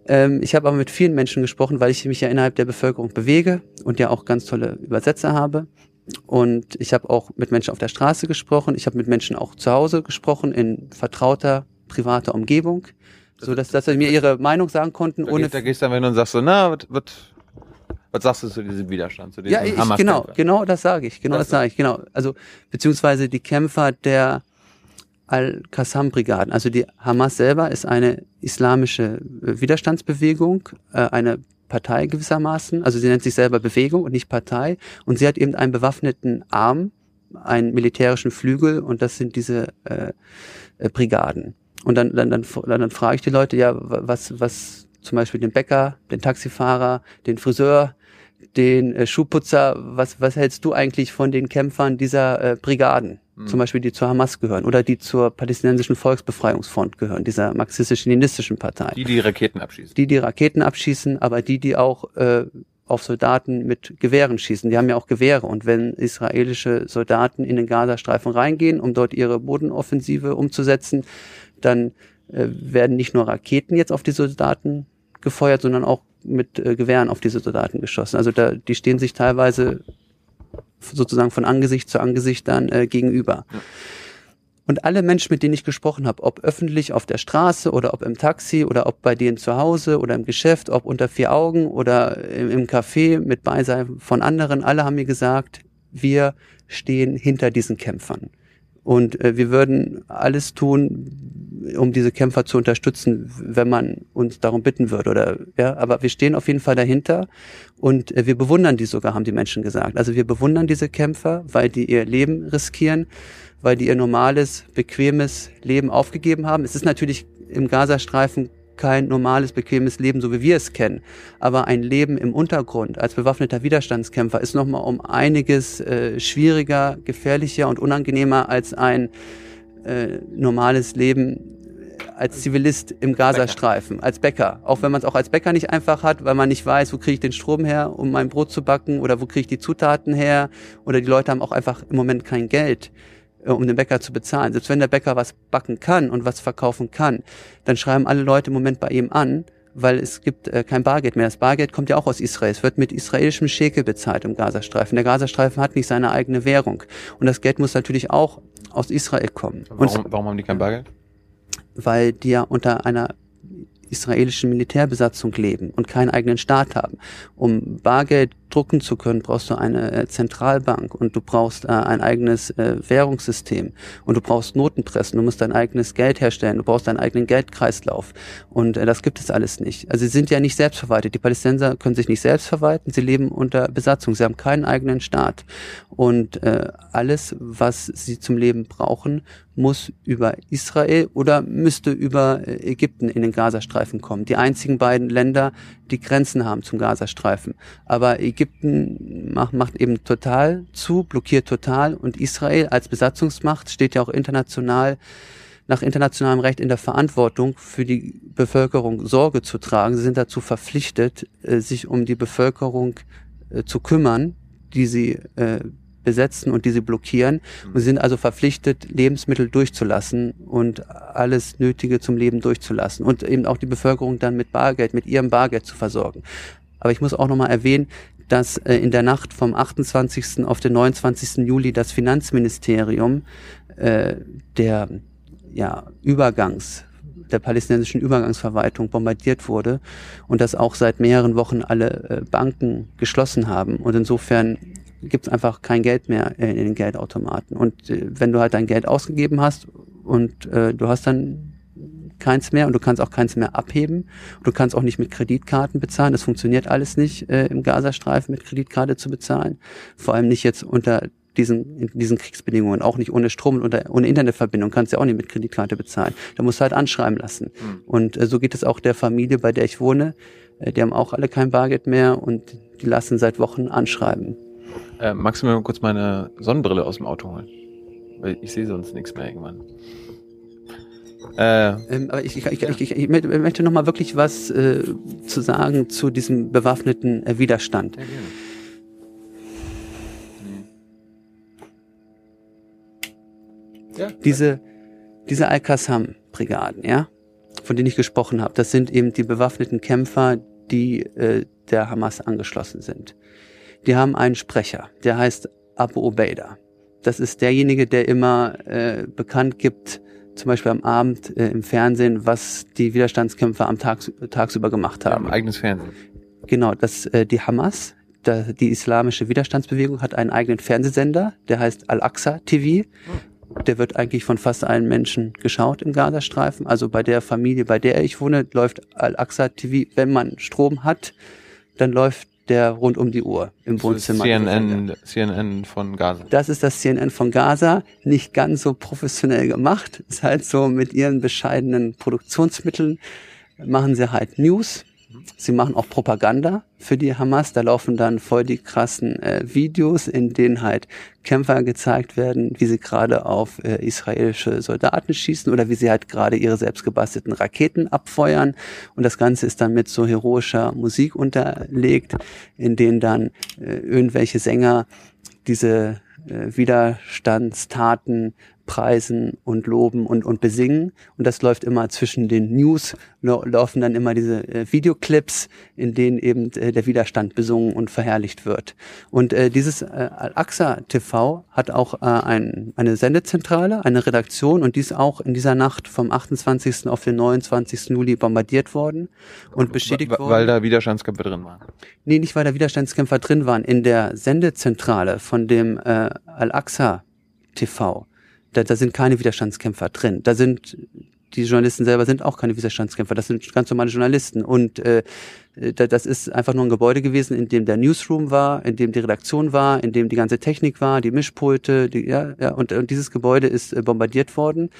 Ähm, ich habe aber mit vielen Menschen gesprochen, weil ich mich ja innerhalb der Bevölkerung bewege und ja auch ganz tolle Übersetzer habe. Und ich habe auch mit Menschen auf der Straße gesprochen. Ich habe mit Menschen auch zu Hause gesprochen, in vertrauter, privater Umgebung. So dass, dass sie mir ihre Meinung sagen konnten, da ohne. Gehst, da gehst du dann hin und sagst so, na, was, was, was sagst du zu diesem Widerstand, zu diesem Ja, ich, genau, genau das sage ich, genau das, das sage ich, genau. Also, beziehungsweise die Kämpfer der Al-Qassam-Brigaden. Also die Hamas selber ist eine islamische äh, Widerstandsbewegung, äh, eine Partei gewissermaßen. Also sie nennt sich selber Bewegung und nicht Partei. Und sie hat eben einen bewaffneten Arm, einen militärischen Flügel und das sind diese äh, äh, Brigaden. Und dann, dann, dann, dann, frage ich die Leute, ja, was, was zum Beispiel den Bäcker, den Taxifahrer, den Friseur, den äh, Schuhputzer, was, was hältst du eigentlich von den Kämpfern dieser äh, Brigaden? Mhm. Zum Beispiel die zur Hamas gehören oder die zur palästinensischen Volksbefreiungsfront gehören, dieser marxistisch-leninistischen Partei. Die, die Raketen abschießen. Die, die Raketen abschießen, aber die, die auch äh, auf Soldaten mit Gewehren schießen. Die haben ja auch Gewehre. Und wenn israelische Soldaten in den Gazastreifen reingehen, um dort ihre Bodenoffensive umzusetzen, dann äh, werden nicht nur Raketen jetzt auf die Soldaten gefeuert, sondern auch mit äh, Gewehren auf diese Soldaten geschossen. Also da, die stehen sich teilweise sozusagen von Angesicht zu Angesicht dann äh, gegenüber. Ja. Und alle Menschen, mit denen ich gesprochen habe, ob öffentlich auf der Straße oder ob im Taxi oder ob bei denen zu Hause oder im Geschäft, ob unter vier Augen oder im, im Café mit Beisein von anderen, alle haben mir gesagt, wir stehen hinter diesen Kämpfern. Und äh, wir würden alles tun, um diese Kämpfer zu unterstützen, wenn man uns darum bitten würde. Oder ja, aber wir stehen auf jeden Fall dahinter und äh, wir bewundern die sogar, haben die Menschen gesagt. Also wir bewundern diese Kämpfer, weil die ihr Leben riskieren, weil die ihr normales, bequemes Leben aufgegeben haben. Es ist natürlich im Gazastreifen kein normales, bequemes Leben, so wie wir es kennen. Aber ein Leben im Untergrund als bewaffneter Widerstandskämpfer ist nochmal um einiges äh, schwieriger, gefährlicher und unangenehmer als ein äh, normales Leben als Zivilist im Gazastreifen, als Bäcker. Auch wenn man es auch als Bäcker nicht einfach hat, weil man nicht weiß, wo kriege ich den Strom her, um mein Brot zu backen oder wo kriege ich die Zutaten her oder die Leute haben auch einfach im Moment kein Geld. Äh, um den Bäcker zu bezahlen. Selbst wenn der Bäcker was backen kann und was verkaufen kann, dann schreiben alle Leute im Moment bei ihm an, weil es gibt äh, kein Bargeld mehr. Das Bargeld kommt ja auch aus Israel. Es wird mit israelischem Schekel bezahlt im Gazastreifen. Der Gazastreifen hat nicht seine eigene Währung. Und das Geld muss natürlich auch aus Israel kommen. Warum, warum haben die kein Bargeld? Weil die ja unter einer israelischen Militärbesatzung leben und keinen eigenen Staat haben. Um Bargeld drucken zu können, brauchst du eine äh, Zentralbank und du brauchst äh, ein eigenes äh, Währungssystem und du brauchst Notenpressen, du musst dein eigenes Geld herstellen, du brauchst deinen eigenen Geldkreislauf und das gibt es alles nicht. Also sie sind ja nicht selbstverwaltet. Die Palästinenser können sich nicht selbst verwalten, sie leben unter Besatzung, sie haben keinen eigenen Staat und alles, was sie zum Leben brauchen, muss über Israel oder müsste über Ägypten in den Gazastreifen kommen. Die einzigen beiden Länder, die Grenzen haben zum Gazastreifen. Aber Ägypten macht, macht eben total zu, blockiert total und Israel als Besatzungsmacht steht ja auch international nach internationalem Recht in der Verantwortung, für die Bevölkerung Sorge zu tragen. Sie sind dazu verpflichtet, äh, sich um die Bevölkerung äh, zu kümmern, die sie äh, besetzen und die sie blockieren und sind also verpflichtet, Lebensmittel durchzulassen und alles Nötige zum Leben durchzulassen und eben auch die Bevölkerung dann mit Bargeld, mit ihrem Bargeld zu versorgen. Aber ich muss auch nochmal erwähnen, dass äh, in der Nacht vom 28. auf den 29. Juli das Finanzministerium äh, der ja, Übergangs der palästinensischen Übergangsverwaltung bombardiert wurde und dass auch seit mehreren Wochen alle äh, Banken geschlossen haben. Und insofern gibt es einfach kein Geld mehr in den Geldautomaten. Und äh, wenn du halt dein Geld ausgegeben hast und äh, du hast dann keins mehr und du kannst auch keins mehr abheben. Du kannst auch nicht mit Kreditkarten bezahlen. Das funktioniert alles nicht äh, im Gazastreifen mit Kreditkarte zu bezahlen. Vor allem nicht jetzt unter diesen, in diesen Kriegsbedingungen, auch nicht ohne Strom und ohne Internetverbindung, kannst du ja auch nicht mit Kreditkarte bezahlen. Da musst du halt anschreiben lassen. Mhm. Und äh, so geht es auch der Familie, bei der ich wohne. Äh, die haben auch alle kein Bargeld mehr und die lassen seit Wochen anschreiben. Äh, magst du mir mal kurz meine Sonnenbrille aus dem Auto holen? Weil ich sehe sonst nichts mehr irgendwann. Äh, ähm, aber ich, ich, ich, ich, ich möchte noch mal wirklich was äh, zu sagen zu diesem bewaffneten äh, Widerstand. Ja, gerne. Ja, diese, diese Al-Qassam-Brigaden, ja, von denen ich gesprochen habe, das sind eben die bewaffneten Kämpfer, die äh, der Hamas angeschlossen sind. Die haben einen Sprecher, der heißt Abu Ubaidah. Das ist derjenige, der immer äh, bekannt gibt, zum Beispiel am Abend äh, im Fernsehen, was die Widerstandskämpfer am Tag, tagsüber gemacht haben. Ja, eigenes Fernsehen. Genau, das äh, die Hamas, da, die islamische Widerstandsbewegung hat einen eigenen Fernsehsender, der heißt Al-Aqsa TV. Der wird eigentlich von fast allen Menschen geschaut im Gazastreifen. Also bei der Familie, bei der ich wohne, läuft Al-Aqsa TV, wenn man Strom hat, dann läuft der rund um die Uhr im Wohnzimmer. CNN, CNN von Gaza. Das ist das CNN von Gaza. Nicht ganz so professionell gemacht. Ist halt so mit ihren bescheidenen Produktionsmitteln machen sie halt News Sie machen auch Propaganda für die Hamas. Da laufen dann voll die krassen äh, Videos, in denen halt Kämpfer gezeigt werden, wie sie gerade auf äh, israelische Soldaten schießen oder wie sie halt gerade ihre selbstgebastelten Raketen abfeuern. Und das Ganze ist dann mit so heroischer Musik unterlegt, in denen dann äh, irgendwelche Sänger diese äh, Widerstandstaten preisen und loben und, und besingen. Und das läuft immer zwischen den News, laufen dann immer diese äh, Videoclips, in denen eben äh, der Widerstand besungen und verherrlicht wird. Und äh, dieses äh, Al-Aqsa TV hat auch äh, ein, eine Sendezentrale, eine Redaktion und die ist auch in dieser Nacht vom 28. auf den 29. Juli bombardiert worden und beschädigt weil, worden. Weil da Widerstandskämpfer drin waren. Nee, nicht weil da Widerstandskämpfer drin waren. In der Sendezentrale von dem äh, Al-Aqsa TV da, da sind keine Widerstandskämpfer drin. Da sind die Journalisten selber sind auch keine Widerstandskämpfer, das sind ganz normale Journalisten. Und äh, das ist einfach nur ein Gebäude gewesen, in dem der Newsroom war, in dem die Redaktion war, in dem die ganze Technik war, die Mischpulte, die, ja, ja, und, und dieses Gebäude ist äh, bombardiert worden,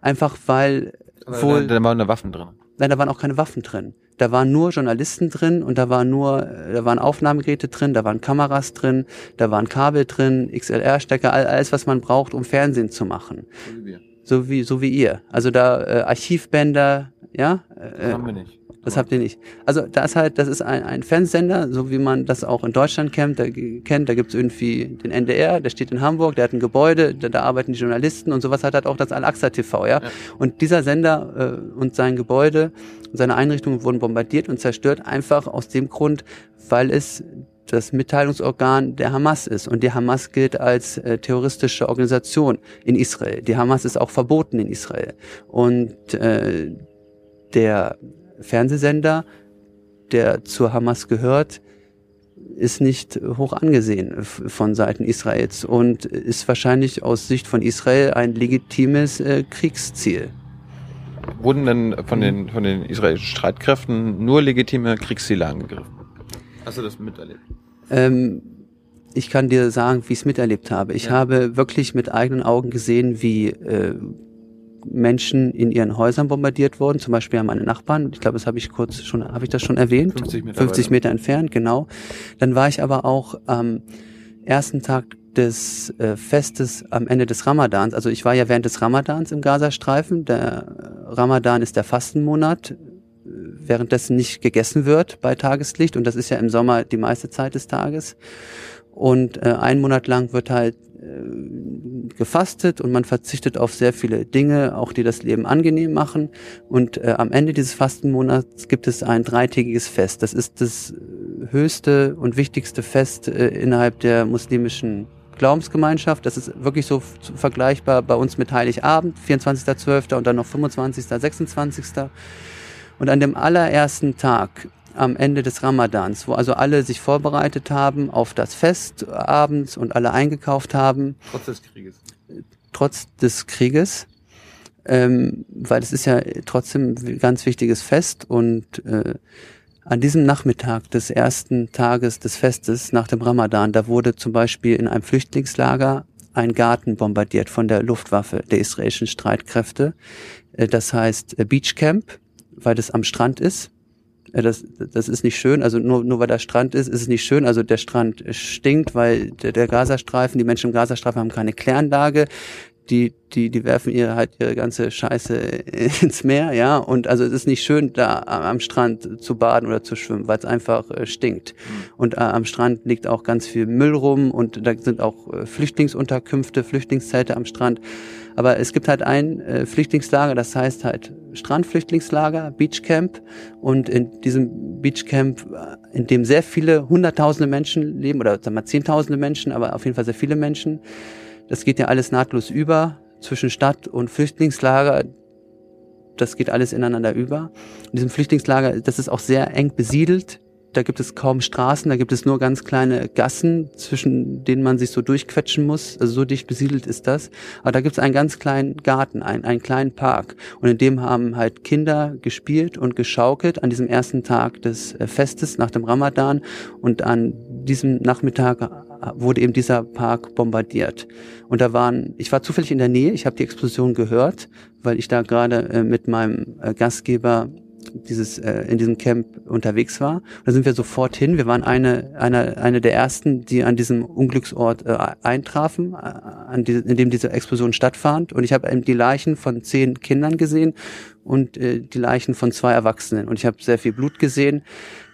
einfach weil wohl. Da, da waren da Waffen drin. Nein, da waren auch keine Waffen drin. Da waren nur Journalisten drin und da waren nur, da waren Aufnahmegeräte drin, da waren Kameras drin, da waren Kabel drin, XLR-Stecker, alles, was man braucht, um Fernsehen zu machen. So wie wir. So wie, so wie ihr. Also da äh, Archivbänder, ja? Äh, das haben wir nicht. Das habt ihr nicht. Also da ist halt, das ist ein, ein Fernsehsender, so wie man das auch in Deutschland kennt. Da, kennt, da gibt's irgendwie den NDR, der steht in Hamburg, der hat ein Gebäude, da, da arbeiten die Journalisten und sowas hat halt auch das Al-Aqsa TV, ja? ja. Und dieser Sender äh, und sein Gebäude und seine Einrichtungen wurden bombardiert und zerstört, einfach aus dem Grund, weil es das Mitteilungsorgan der Hamas ist. Und die Hamas gilt als äh, terroristische Organisation in Israel. Die Hamas ist auch verboten in Israel. Und äh, der Fernsehsender, der zur Hamas gehört, ist nicht hoch angesehen von Seiten Israels und ist wahrscheinlich aus Sicht von Israel ein legitimes äh, Kriegsziel. Wurden denn von den, von den israelischen Streitkräften nur legitime Kriegsziele angegriffen? Hast du das miterlebt? Ähm, ich kann dir sagen, wie ich es miterlebt habe. Ich ja. habe wirklich mit eigenen Augen gesehen, wie äh, Menschen in ihren Häusern bombardiert worden. Zum Beispiel haben meine Nachbarn, ich glaube, das habe ich kurz schon, habe ich das schon erwähnt? 50 Meter, 50 Meter entfernt, genau. Dann war ich aber auch am ersten Tag des äh, Festes am Ende des Ramadans. Also ich war ja während des Ramadans im Gazastreifen. Der Ramadan ist der Fastenmonat, währenddessen nicht gegessen wird bei Tageslicht. Und das ist ja im Sommer die meiste Zeit des Tages. Und äh, ein Monat lang wird halt äh, gefastet und man verzichtet auf sehr viele Dinge, auch die das Leben angenehm machen. Und äh, am Ende dieses Fastenmonats gibt es ein dreitägiges Fest. Das ist das höchste und wichtigste Fest äh, innerhalb der muslimischen Glaubensgemeinschaft. Das ist wirklich so vergleichbar bei uns mit Heiligabend, 24.12. und dann noch 25., 26. Und an dem allerersten Tag am Ende des Ramadans, wo also alle sich vorbereitet haben auf das Fest abends und alle eingekauft haben. Trotz des Krieges. Trotz des Krieges. Ähm, weil es ist ja trotzdem ein ganz wichtiges Fest und äh, an diesem Nachmittag des ersten Tages des Festes nach dem Ramadan, da wurde zum Beispiel in einem Flüchtlingslager ein Garten bombardiert von der Luftwaffe der israelischen Streitkräfte. Äh, das heißt äh, Beach Camp, weil das am Strand ist das, das ist nicht schön. Also nur, nur weil der Strand ist, ist es nicht schön. Also der Strand stinkt, weil der, der Gazastreifen, die Menschen im Gazastreifen haben keine Kläranlage. Die, die, die werfen ihre halt ihre ganze Scheiße ins Meer, ja. Und also es ist nicht schön, da am Strand zu baden oder zu schwimmen, weil es einfach äh, stinkt. Mhm. Und äh, am Strand liegt auch ganz viel Müll rum und da sind auch äh, Flüchtlingsunterkünfte, Flüchtlingszelte am Strand. Aber es gibt halt ein äh, Flüchtlingslager, das heißt halt Strandflüchtlingslager, Beachcamp. Und in diesem Beachcamp, äh, in dem sehr viele hunderttausende Menschen leben, oder sagen wir zehntausende Menschen, aber auf jeden Fall sehr viele Menschen. Das geht ja alles nahtlos über zwischen Stadt und Flüchtlingslager. Das geht alles ineinander über. In diesem Flüchtlingslager, das ist auch sehr eng besiedelt da gibt es kaum Straßen, da gibt es nur ganz kleine Gassen, zwischen denen man sich so durchquetschen muss. Also so dicht besiedelt ist das. Aber da gibt es einen ganz kleinen Garten, einen, einen kleinen Park. Und in dem haben halt Kinder gespielt und geschaukelt an diesem ersten Tag des äh, Festes nach dem Ramadan. Und an diesem Nachmittag äh, wurde eben dieser Park bombardiert. Und da waren, ich war zufällig in der Nähe, ich habe die Explosion gehört, weil ich da gerade äh, mit meinem Gastgeber dieses äh, in diesem Camp unterwegs war. Da sind wir sofort hin. Wir waren eine eine eine der ersten, die an diesem Unglücksort äh, eintrafen, äh, an die, in dem diese Explosion stattfand. Und ich habe die Leichen von zehn Kindern gesehen und äh, die Leichen von zwei Erwachsenen. Und ich habe sehr viel Blut gesehen.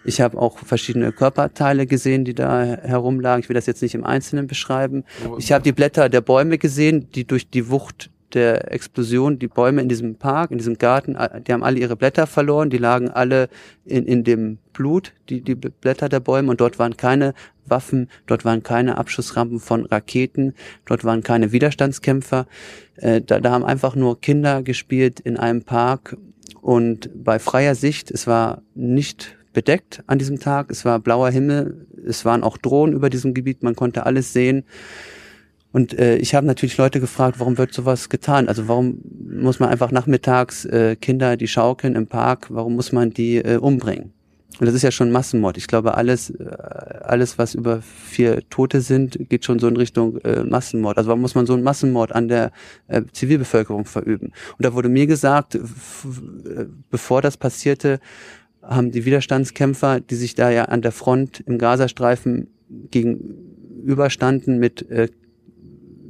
Ich habe auch verschiedene Körperteile gesehen, die da herumlagen. Ich will das jetzt nicht im Einzelnen beschreiben. Ich habe die Blätter der Bäume gesehen, die durch die Wucht der Explosion die Bäume in diesem Park, in diesem Garten, die haben alle ihre Blätter verloren, die lagen alle in, in dem Blut, die, die Blätter der Bäume und dort waren keine Waffen, dort waren keine Abschussrampen von Raketen, dort waren keine Widerstandskämpfer. Äh, da, da haben einfach nur Kinder gespielt in einem Park und bei freier Sicht, es war nicht bedeckt an diesem Tag, es war blauer Himmel, es waren auch Drohnen über diesem Gebiet, man konnte alles sehen. Und äh, ich habe natürlich Leute gefragt, warum wird sowas getan? Also warum muss man einfach nachmittags äh, Kinder, die schaukeln im Park, warum muss man die äh, umbringen? Und das ist ja schon Massenmord. Ich glaube, alles, äh, alles, was über vier Tote sind, geht schon so in Richtung äh, Massenmord. Also warum muss man so einen Massenmord an der äh, Zivilbevölkerung verüben? Und da wurde mir gesagt, bevor das passierte, haben die Widerstandskämpfer, die sich da ja an der Front im Gazastreifen gegenüberstanden mit äh,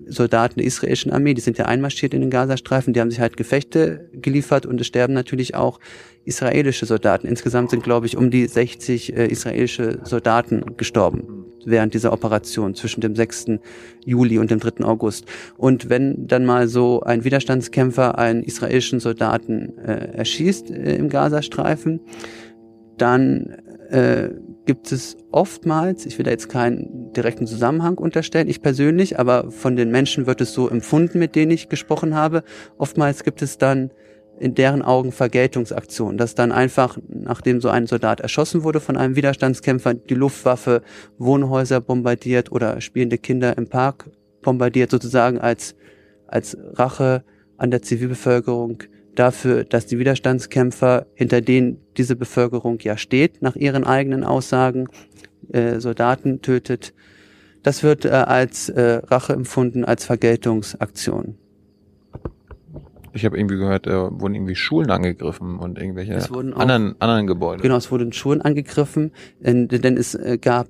Soldaten der israelischen Armee, die sind ja einmarschiert in den Gazastreifen, die haben sich halt Gefechte geliefert und es sterben natürlich auch israelische Soldaten. Insgesamt sind, glaube ich, um die 60 äh, israelische Soldaten gestorben während dieser Operation zwischen dem 6. Juli und dem 3. August. Und wenn dann mal so ein Widerstandskämpfer einen israelischen Soldaten äh, erschießt äh, im Gazastreifen, dann äh, gibt es oftmals, ich will da jetzt keinen direkten Zusammenhang unterstellen, ich persönlich, aber von den Menschen wird es so empfunden, mit denen ich gesprochen habe, oftmals gibt es dann in deren Augen Vergeltungsaktionen, dass dann einfach, nachdem so ein Soldat erschossen wurde von einem Widerstandskämpfer, die Luftwaffe Wohnhäuser bombardiert oder spielende Kinder im Park bombardiert, sozusagen als, als Rache an der Zivilbevölkerung dafür, dass die Widerstandskämpfer, hinter denen diese Bevölkerung ja steht, nach ihren eigenen Aussagen, äh, Soldaten tötet. Das wird äh, als äh, Rache empfunden, als Vergeltungsaktion. Ich habe irgendwie gehört, äh, wurden irgendwie Schulen angegriffen und irgendwelche anderen, anderen Gebäude. Genau, es wurden Schulen angegriffen, denn, denn es äh, gab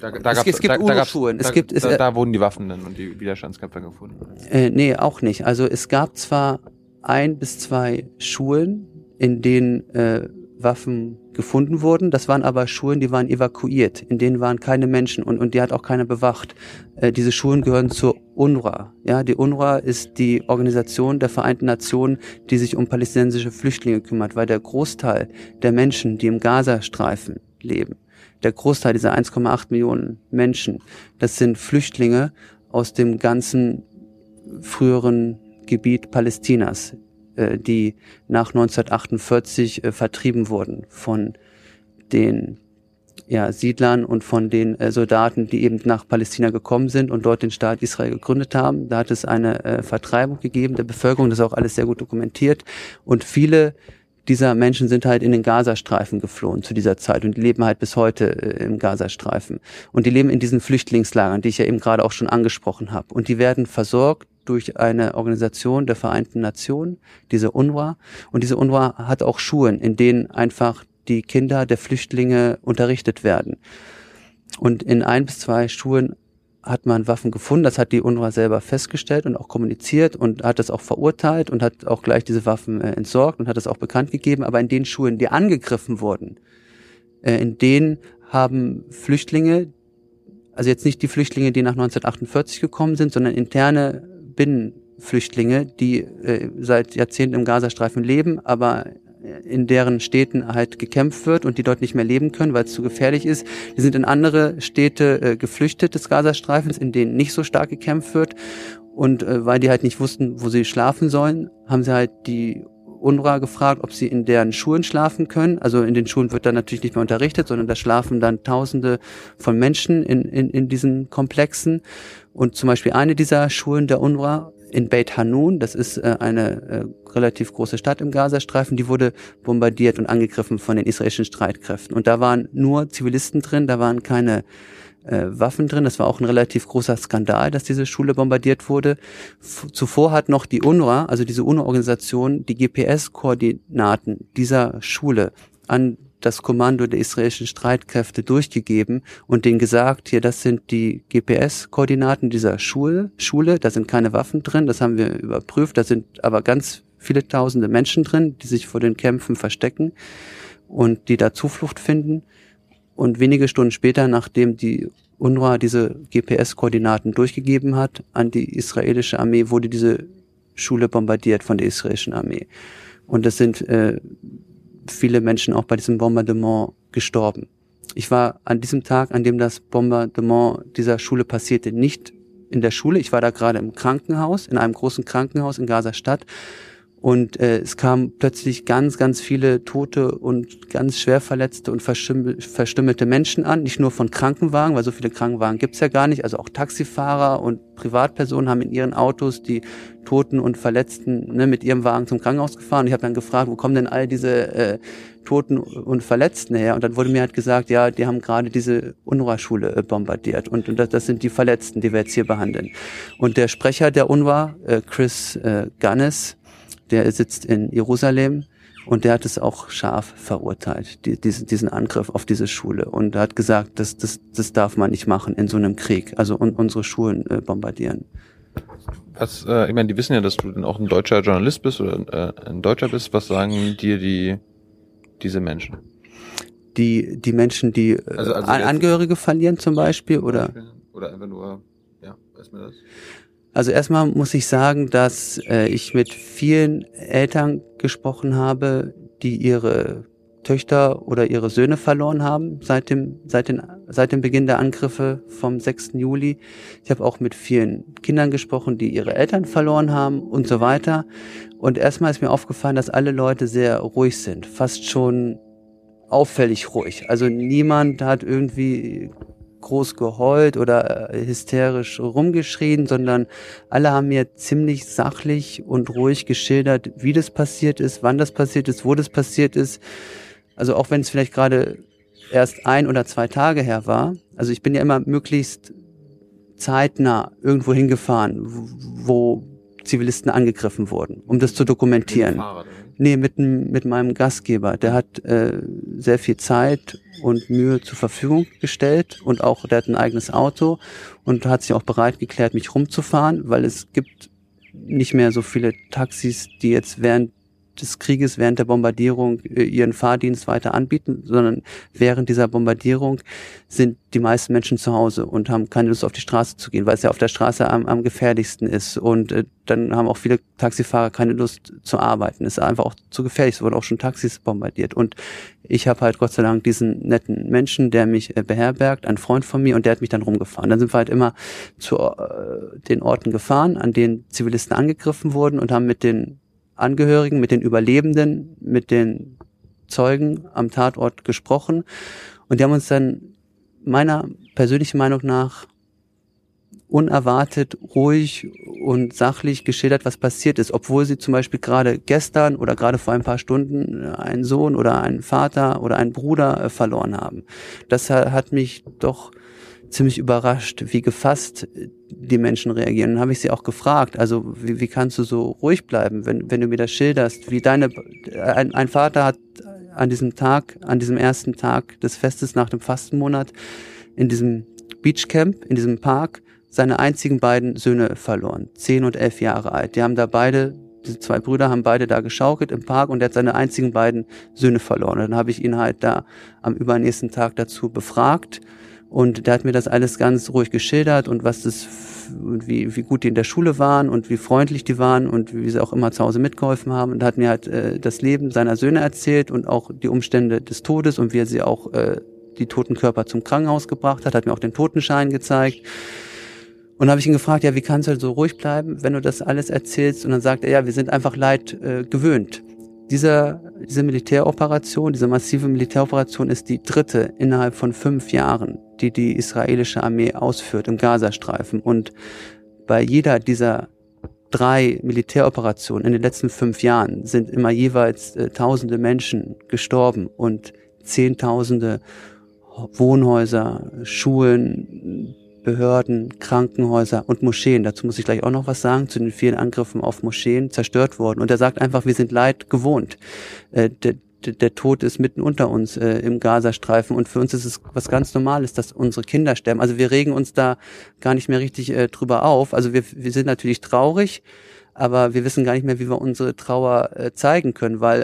da, da es, es gibt da, UNO-Schulen. Es gibt, es, da, da wurden die Waffen dann und die Widerstandskämpfer gefunden. Äh, nee, auch nicht. Also es gab zwar ein bis zwei Schulen, in denen äh, Waffen gefunden wurden. Das waren aber Schulen, die waren evakuiert, in denen waren keine Menschen und, und die hat auch keiner bewacht. Äh, diese Schulen gehören zur UNRWA. Ja, die UNRWA ist die Organisation der Vereinten Nationen, die sich um palästinensische Flüchtlinge kümmert, weil der Großteil der Menschen, die im Gazastreifen leben, der Großteil dieser 1,8 Millionen Menschen, das sind Flüchtlinge aus dem ganzen früheren Gebiet Palästinas, äh, die nach 1948 äh, vertrieben wurden von den ja, Siedlern und von den äh, Soldaten, die eben nach Palästina gekommen sind und dort den Staat Israel gegründet haben. Da hat es eine äh, Vertreibung gegeben der Bevölkerung, das ist auch alles sehr gut dokumentiert. Und viele dieser Menschen sind halt in den Gazastreifen geflohen zu dieser Zeit und die leben halt bis heute äh, im Gazastreifen. Und die leben in diesen Flüchtlingslagern, die ich ja eben gerade auch schon angesprochen habe. Und die werden versorgt durch eine Organisation der Vereinten Nationen, diese UNRWA. Und diese UNRWA hat auch Schulen, in denen einfach die Kinder der Flüchtlinge unterrichtet werden. Und in ein bis zwei Schulen hat man Waffen gefunden. Das hat die UNRWA selber festgestellt und auch kommuniziert und hat das auch verurteilt und hat auch gleich diese Waffen äh, entsorgt und hat das auch bekannt gegeben. Aber in den Schulen, die angegriffen wurden, äh, in denen haben Flüchtlinge, also jetzt nicht die Flüchtlinge, die nach 1948 gekommen sind, sondern interne Binnenflüchtlinge, die äh, seit Jahrzehnten im Gazastreifen leben, aber in deren Städten halt gekämpft wird und die dort nicht mehr leben können, weil es zu gefährlich ist. Die sind in andere Städte äh, geflüchtet des Gazastreifens, in denen nicht so stark gekämpft wird. Und äh, weil die halt nicht wussten, wo sie schlafen sollen, haben sie halt die UNRWA gefragt, ob sie in deren Schulen schlafen können. Also in den Schulen wird dann natürlich nicht mehr unterrichtet, sondern da schlafen dann Tausende von Menschen in, in, in diesen Komplexen. Und zum Beispiel eine dieser Schulen der UNRWA in Beit Hanun, das ist äh, eine äh, relativ große Stadt im Gazastreifen, die wurde bombardiert und angegriffen von den israelischen Streitkräften. Und da waren nur Zivilisten drin, da waren keine äh, Waffen drin. Das war auch ein relativ großer Skandal, dass diese Schule bombardiert wurde. F zuvor hat noch die UNRWA, also diese UNO-Organisation, die GPS-Koordinaten dieser Schule an das Kommando der israelischen Streitkräfte durchgegeben und denen gesagt, hier, das sind die GPS-Koordinaten dieser Schule, Schule, da sind keine Waffen drin, das haben wir überprüft, da sind aber ganz viele tausende Menschen drin, die sich vor den Kämpfen verstecken und die da Zuflucht finden. Und wenige Stunden später, nachdem die UNRWA diese GPS-Koordinaten durchgegeben hat an die israelische Armee, wurde diese Schule bombardiert von der israelischen Armee. Und es sind äh, viele Menschen auch bei diesem Bombardement gestorben. Ich war an diesem Tag, an dem das Bombardement dieser Schule passierte, nicht in der Schule. Ich war da gerade im Krankenhaus, in einem großen Krankenhaus in Gaza Stadt und äh, es kamen plötzlich ganz, ganz viele tote und ganz schwer verletzte und verstümmelte Menschen an. Nicht nur von Krankenwagen, weil so viele Krankenwagen gibt's ja gar nicht. Also auch Taxifahrer und Privatpersonen haben in ihren Autos die Toten und Verletzten ne, mit ihrem Wagen zum Krankenhaus gefahren. Ich habe dann gefragt, wo kommen denn all diese äh, Toten und Verletzten her? Und dann wurde mir halt gesagt, ja, die haben gerade diese UNRWA-Schule äh, bombardiert. Und, und das, das sind die Verletzten, die wir jetzt hier behandeln. Und der Sprecher der UNRWA, äh, Chris äh, Gunnis, der sitzt in Jerusalem und der hat es auch scharf verurteilt, die, diesen, diesen Angriff auf diese Schule. Und hat gesagt, das, das, das darf man nicht machen in so einem Krieg, also un, unsere Schulen äh, bombardieren. Was, äh, ich meine, die wissen ja, dass du dann auch ein deutscher Journalist bist oder äh, ein Deutscher bist. Was sagen dir die diese Menschen? Die die Menschen, die äh, also, also Angehörige verlieren zum Beispiel oder oder einfach nur ja, weiß man das? Also erstmal muss ich sagen, dass äh, ich mit vielen Eltern gesprochen habe, die ihre Töchter oder ihre Söhne verloren haben seit dem, seit, den, seit dem Beginn der Angriffe vom 6. Juli. Ich habe auch mit vielen Kindern gesprochen, die ihre Eltern verloren haben und so weiter. Und erstmal ist mir aufgefallen, dass alle Leute sehr ruhig sind, fast schon auffällig ruhig. Also niemand hat irgendwie groß geheult oder äh, hysterisch rumgeschrien, sondern alle haben mir ziemlich sachlich und ruhig geschildert, wie das passiert ist, wann das passiert ist, wo das passiert ist. Also auch wenn es vielleicht gerade erst ein oder zwei Tage her war. Also ich bin ja immer möglichst zeitnah irgendwo hingefahren, wo Zivilisten angegriffen wurden, um das zu dokumentieren. Nee, mit, mit meinem Gastgeber. Der hat äh, sehr viel Zeit und Mühe zur Verfügung gestellt und auch, der hat ein eigenes Auto und hat sich auch bereit geklärt, mich rumzufahren, weil es gibt nicht mehr so viele Taxis, die jetzt während des Krieges während der Bombardierung äh, ihren Fahrdienst weiter anbieten, sondern während dieser Bombardierung sind die meisten Menschen zu Hause und haben keine Lust auf die Straße zu gehen, weil es ja auf der Straße am, am gefährlichsten ist. Und äh, dann haben auch viele Taxifahrer keine Lust zu arbeiten. Es ist einfach auch zu gefährlich. Es wurden auch schon Taxis bombardiert. Und ich habe halt Gott sei Dank diesen netten Menschen, der mich äh, beherbergt, ein Freund von mir, und der hat mich dann rumgefahren. Dann sind wir halt immer zu äh, den Orten gefahren, an denen Zivilisten angegriffen wurden und haben mit den Angehörigen, mit den Überlebenden, mit den Zeugen am Tatort gesprochen. Und die haben uns dann meiner persönlichen Meinung nach unerwartet, ruhig und sachlich geschildert, was passiert ist, obwohl sie zum Beispiel gerade gestern oder gerade vor ein paar Stunden einen Sohn oder einen Vater oder einen Bruder äh, verloren haben. Das hat mich doch ziemlich überrascht, wie gefasst die Menschen reagieren. Dann habe ich sie auch gefragt, also wie, wie kannst du so ruhig bleiben, wenn, wenn du mir das schilderst, wie deine, ein, ein Vater hat an diesem Tag, an diesem ersten Tag des Festes nach dem Fastenmonat in diesem Beachcamp, in diesem Park, seine einzigen beiden Söhne verloren, zehn und elf Jahre alt. Die haben da beide, diese zwei Brüder haben beide da geschaukelt im Park und er hat seine einzigen beiden Söhne verloren. Und dann habe ich ihn halt da am übernächsten Tag dazu befragt und der hat mir das alles ganz ruhig geschildert und was das, wie, wie gut die in der Schule waren und wie freundlich die waren und wie sie auch immer zu Hause mitgeholfen haben. Und hat mir halt äh, das Leben seiner Söhne erzählt und auch die Umstände des Todes und wie er sie auch äh, die toten Körper zum Krankenhaus gebracht hat, hat mir auch den Totenschein gezeigt. Und habe ich ihn gefragt, ja, wie kannst du so ruhig bleiben, wenn du das alles erzählst? Und dann sagt er, ja, wir sind einfach Leid äh, gewöhnt. Dieser, diese Militäroperation, diese massive Militäroperation ist die dritte innerhalb von fünf Jahren, die die israelische Armee ausführt im Gazastreifen. Und bei jeder dieser drei Militäroperationen in den letzten fünf Jahren sind immer jeweils äh, tausende Menschen gestorben und zehntausende Wohnhäuser, Schulen, Behörden, Krankenhäuser und Moscheen, dazu muss ich gleich auch noch was sagen, zu den vielen Angriffen auf Moscheen zerstört worden. Und er sagt einfach, wir sind Leid gewohnt. Äh, der, Tod ist mitten unter uns äh, im Gazastreifen und für uns ist es was ganz Normales, dass unsere Kinder sterben. Also wir regen uns da gar nicht mehr richtig äh, drüber auf. Also wir, wir sind natürlich traurig, aber wir wissen gar nicht mehr, wie wir unsere Trauer äh, zeigen können, weil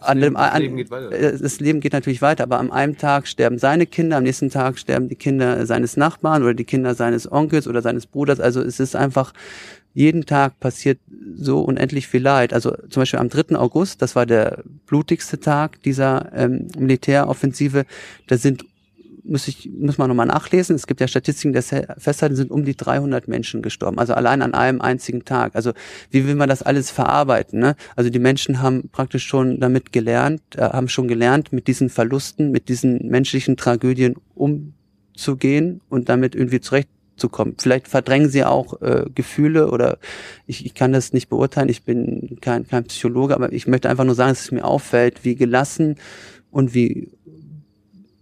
äh, an dem, an, das, Leben geht weiter. Äh, das Leben geht natürlich weiter, aber an einem Tag sterben seine Kinder, am nächsten Tag sterben die Kinder seines Nachbarn oder die Kinder seines Onkels oder seines Bruders. Also es ist einfach, jeden Tag passiert so unendlich viel Leid. Also zum Beispiel am 3. August, das war der blutigste Tag dieser ähm, Militäroffensive, da sind muss ich muss man nochmal nachlesen. Es gibt ja Statistiken, die festhalten, sind um die 300 Menschen gestorben. Also allein an einem einzigen Tag. Also wie will man das alles verarbeiten? Ne? Also die Menschen haben praktisch schon damit gelernt, äh, haben schon gelernt, mit diesen Verlusten, mit diesen menschlichen Tragödien umzugehen und damit irgendwie zurechtzukommen. Vielleicht verdrängen sie auch äh, Gefühle oder ich, ich kann das nicht beurteilen. Ich bin kein, kein Psychologe, aber ich möchte einfach nur sagen, dass es mir auffällt, wie gelassen und wie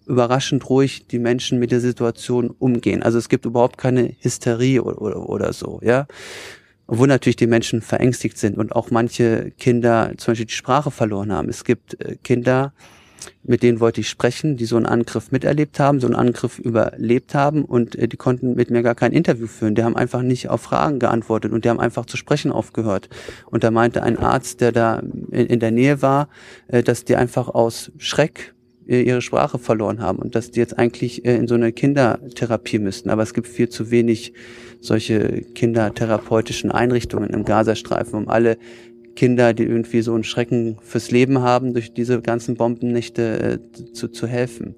überraschend ruhig die Menschen mit der Situation umgehen. Also es gibt überhaupt keine Hysterie oder, oder, oder so, ja. Obwohl natürlich die Menschen verängstigt sind und auch manche Kinder zum Beispiel die Sprache verloren haben. Es gibt äh, Kinder, mit denen wollte ich sprechen, die so einen Angriff miterlebt haben, so einen Angriff überlebt haben und äh, die konnten mit mir gar kein Interview führen. Die haben einfach nicht auf Fragen geantwortet und die haben einfach zu sprechen aufgehört. Und da meinte ein Arzt, der da in, der Nähe war, äh, dass die einfach aus Schreck ihre Sprache verloren haben und dass die jetzt eigentlich äh, in so eine Kindertherapie müssten. Aber es gibt viel zu wenig solche kindertherapeutischen Einrichtungen im Gazastreifen, um alle Kinder, die irgendwie so einen Schrecken fürs Leben haben, durch diese ganzen Bombennächte äh, zu, zu helfen.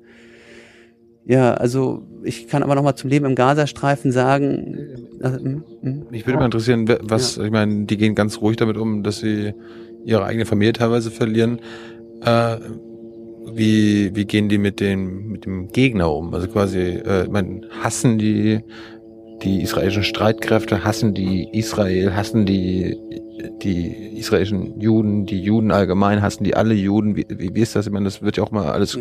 Ja, also ich kann aber noch mal zum Leben im Gazastreifen sagen. Äh, hm, hm. Mich würde mal interessieren, was, ja. ich meine, die gehen ganz ruhig damit um, dass sie ihre eigene Familie teilweise verlieren. Äh, wie, wie gehen die mit dem, mit dem Gegner um? Also quasi, äh, man hassen die, die israelischen Streitkräfte, hassen die Israel, hassen die, die israelischen Juden, die Juden allgemein, hassen die alle Juden. Wie, wie, wie ist das? Ich meine, das wird ja auch mal alles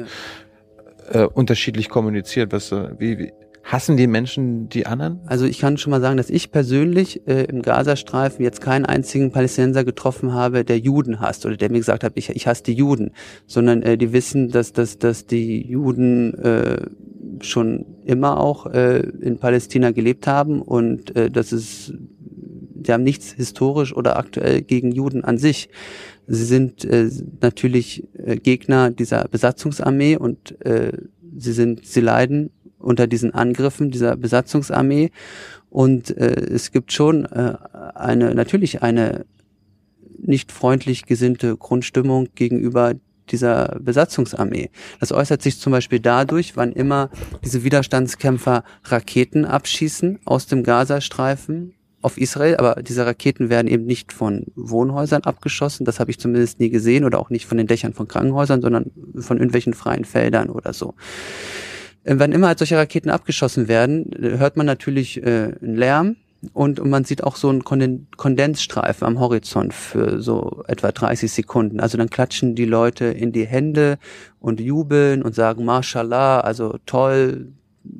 ja. äh, unterschiedlich kommuniziert. Was, wie, wie, Hassen die Menschen die anderen? Also ich kann schon mal sagen, dass ich persönlich äh, im Gazastreifen jetzt keinen einzigen Palästinenser getroffen habe, der Juden hasst oder der mir gesagt hat, ich, ich hasse die Juden, sondern äh, die wissen, dass, dass, dass die Juden äh, schon immer auch äh, in Palästina gelebt haben und äh, das ist, die haben nichts historisch oder aktuell gegen Juden an sich. Sie sind äh, natürlich äh, Gegner dieser Besatzungsarmee und äh, sie sind, sie leiden unter diesen Angriffen dieser Besatzungsarmee. Und äh, es gibt schon äh, eine, natürlich eine nicht freundlich gesinnte Grundstimmung gegenüber dieser Besatzungsarmee. Das äußert sich zum Beispiel dadurch, wann immer diese Widerstandskämpfer Raketen abschießen aus dem Gazastreifen auf Israel, aber diese Raketen werden eben nicht von Wohnhäusern abgeschossen, das habe ich zumindest nie gesehen, oder auch nicht von den Dächern von Krankenhäusern, sondern von irgendwelchen freien Feldern oder so. Äh, wenn immer halt solche Raketen abgeschossen werden, hört man natürlich äh, einen Lärm und, und man sieht auch so einen Kondensstreifen am Horizont für so etwa 30 Sekunden. Also dann klatschen die Leute in die Hände und jubeln und sagen Mashallah, also toll,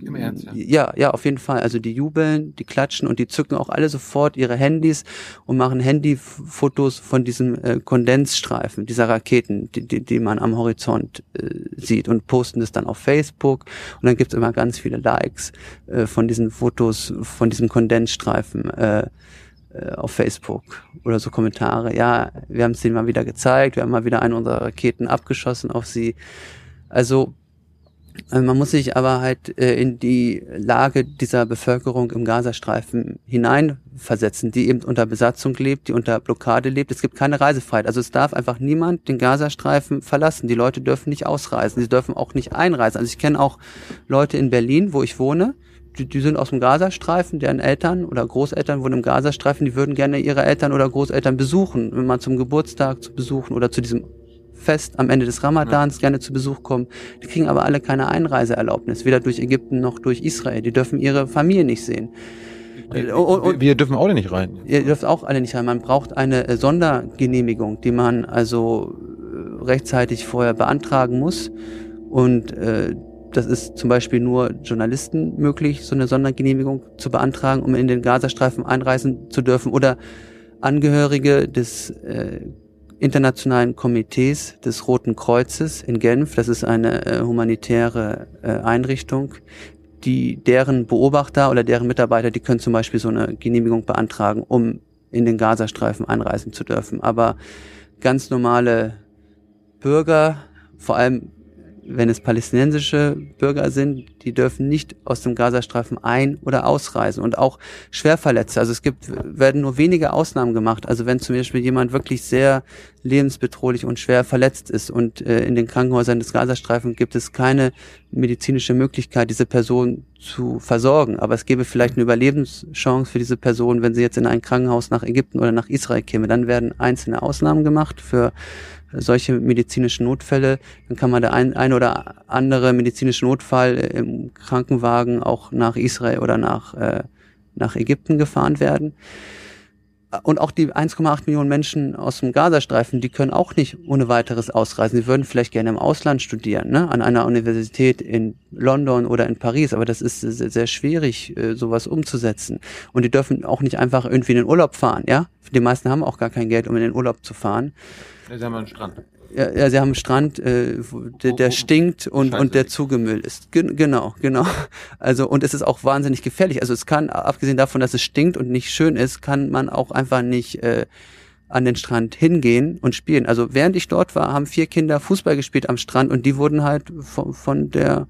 im Ernst, ja. ja. Ja, auf jeden Fall. Also die jubeln, die klatschen und die zücken auch alle sofort ihre Handys und machen Handyfotos von diesem äh, Kondensstreifen, dieser Raketen, die, die, die man am Horizont äh, sieht und posten das dann auf Facebook und dann gibt's immer ganz viele Likes äh, von diesen Fotos, von diesem Kondensstreifen. Äh, äh auf Facebook oder so Kommentare. Ja, wir haben es denen mal wieder gezeigt, wir haben mal wieder eine unserer Raketen abgeschossen auf sie. Also man muss sich aber halt äh, in die Lage dieser Bevölkerung im Gazastreifen hineinversetzen, die eben unter Besatzung lebt, die unter Blockade lebt. Es gibt keine Reisefreiheit. Also es darf einfach niemand den Gazastreifen verlassen. Die Leute dürfen nicht ausreisen. Sie dürfen auch nicht einreisen. Also ich kenne auch Leute in Berlin, wo ich wohne, die, die sind aus dem Gazastreifen, deren Eltern oder Großeltern wohnen im Gazastreifen, die würden gerne ihre Eltern oder Großeltern besuchen, wenn man zum Geburtstag zu besuchen oder zu diesem Fest am Ende des Ramadans ja. gerne zu Besuch kommen. Die kriegen aber alle keine Einreiseerlaubnis, weder durch Ägypten noch durch Israel. Die dürfen ihre Familie nicht sehen. Die, und, wir dürfen auch nicht rein. Ihr dürft auch alle nicht rein. Man braucht eine äh, Sondergenehmigung, die man also äh, rechtzeitig vorher beantragen muss. Und äh, das ist zum Beispiel nur Journalisten möglich, so eine Sondergenehmigung zu beantragen, um in den Gazastreifen einreisen zu dürfen. Oder Angehörige des äh, internationalen Komitees des Roten Kreuzes in Genf. Das ist eine äh, humanitäre äh, Einrichtung, die deren Beobachter oder deren Mitarbeiter, die können zum Beispiel so eine Genehmigung beantragen, um in den Gazastreifen einreisen zu dürfen. Aber ganz normale Bürger, vor allem wenn es palästinensische Bürger sind, die dürfen nicht aus dem Gazastreifen ein- oder ausreisen und auch Schwerverletzte. Also es gibt, werden nur wenige Ausnahmen gemacht. Also wenn zum Beispiel jemand wirklich sehr lebensbedrohlich und schwer verletzt ist und äh, in den Krankenhäusern des Gazastreifens gibt es keine medizinische Möglichkeit, diese Person zu versorgen. Aber es gäbe vielleicht eine Überlebenschance für diese Person, wenn sie jetzt in ein Krankenhaus nach Ägypten oder nach Israel käme. Dann werden einzelne Ausnahmen gemacht für solche medizinischen Notfälle, dann kann man der ein, ein oder andere medizinische Notfall im Krankenwagen auch nach Israel oder nach, äh, nach Ägypten gefahren werden. Und auch die 1,8 Millionen Menschen aus dem Gazastreifen, die können auch nicht ohne weiteres ausreisen. Sie würden vielleicht gerne im Ausland studieren, ne? an einer Universität in London oder in Paris, aber das ist sehr, sehr schwierig, äh, sowas umzusetzen. Und die dürfen auch nicht einfach irgendwie in den Urlaub fahren, ja? Die meisten haben auch gar kein Geld, um in den Urlaub zu fahren. Ja, sie haben einen Strand. Ja, ja, sie haben einen Strand, äh, der, der stinkt und, und der zugemüllt ist. Gen genau, genau. Also, und es ist auch wahnsinnig gefährlich. Also es kann, abgesehen davon, dass es stinkt und nicht schön ist, kann man auch einfach nicht äh, an den Strand hingehen und spielen. Also während ich dort war, haben vier Kinder Fußball gespielt am Strand und die wurden halt von, von der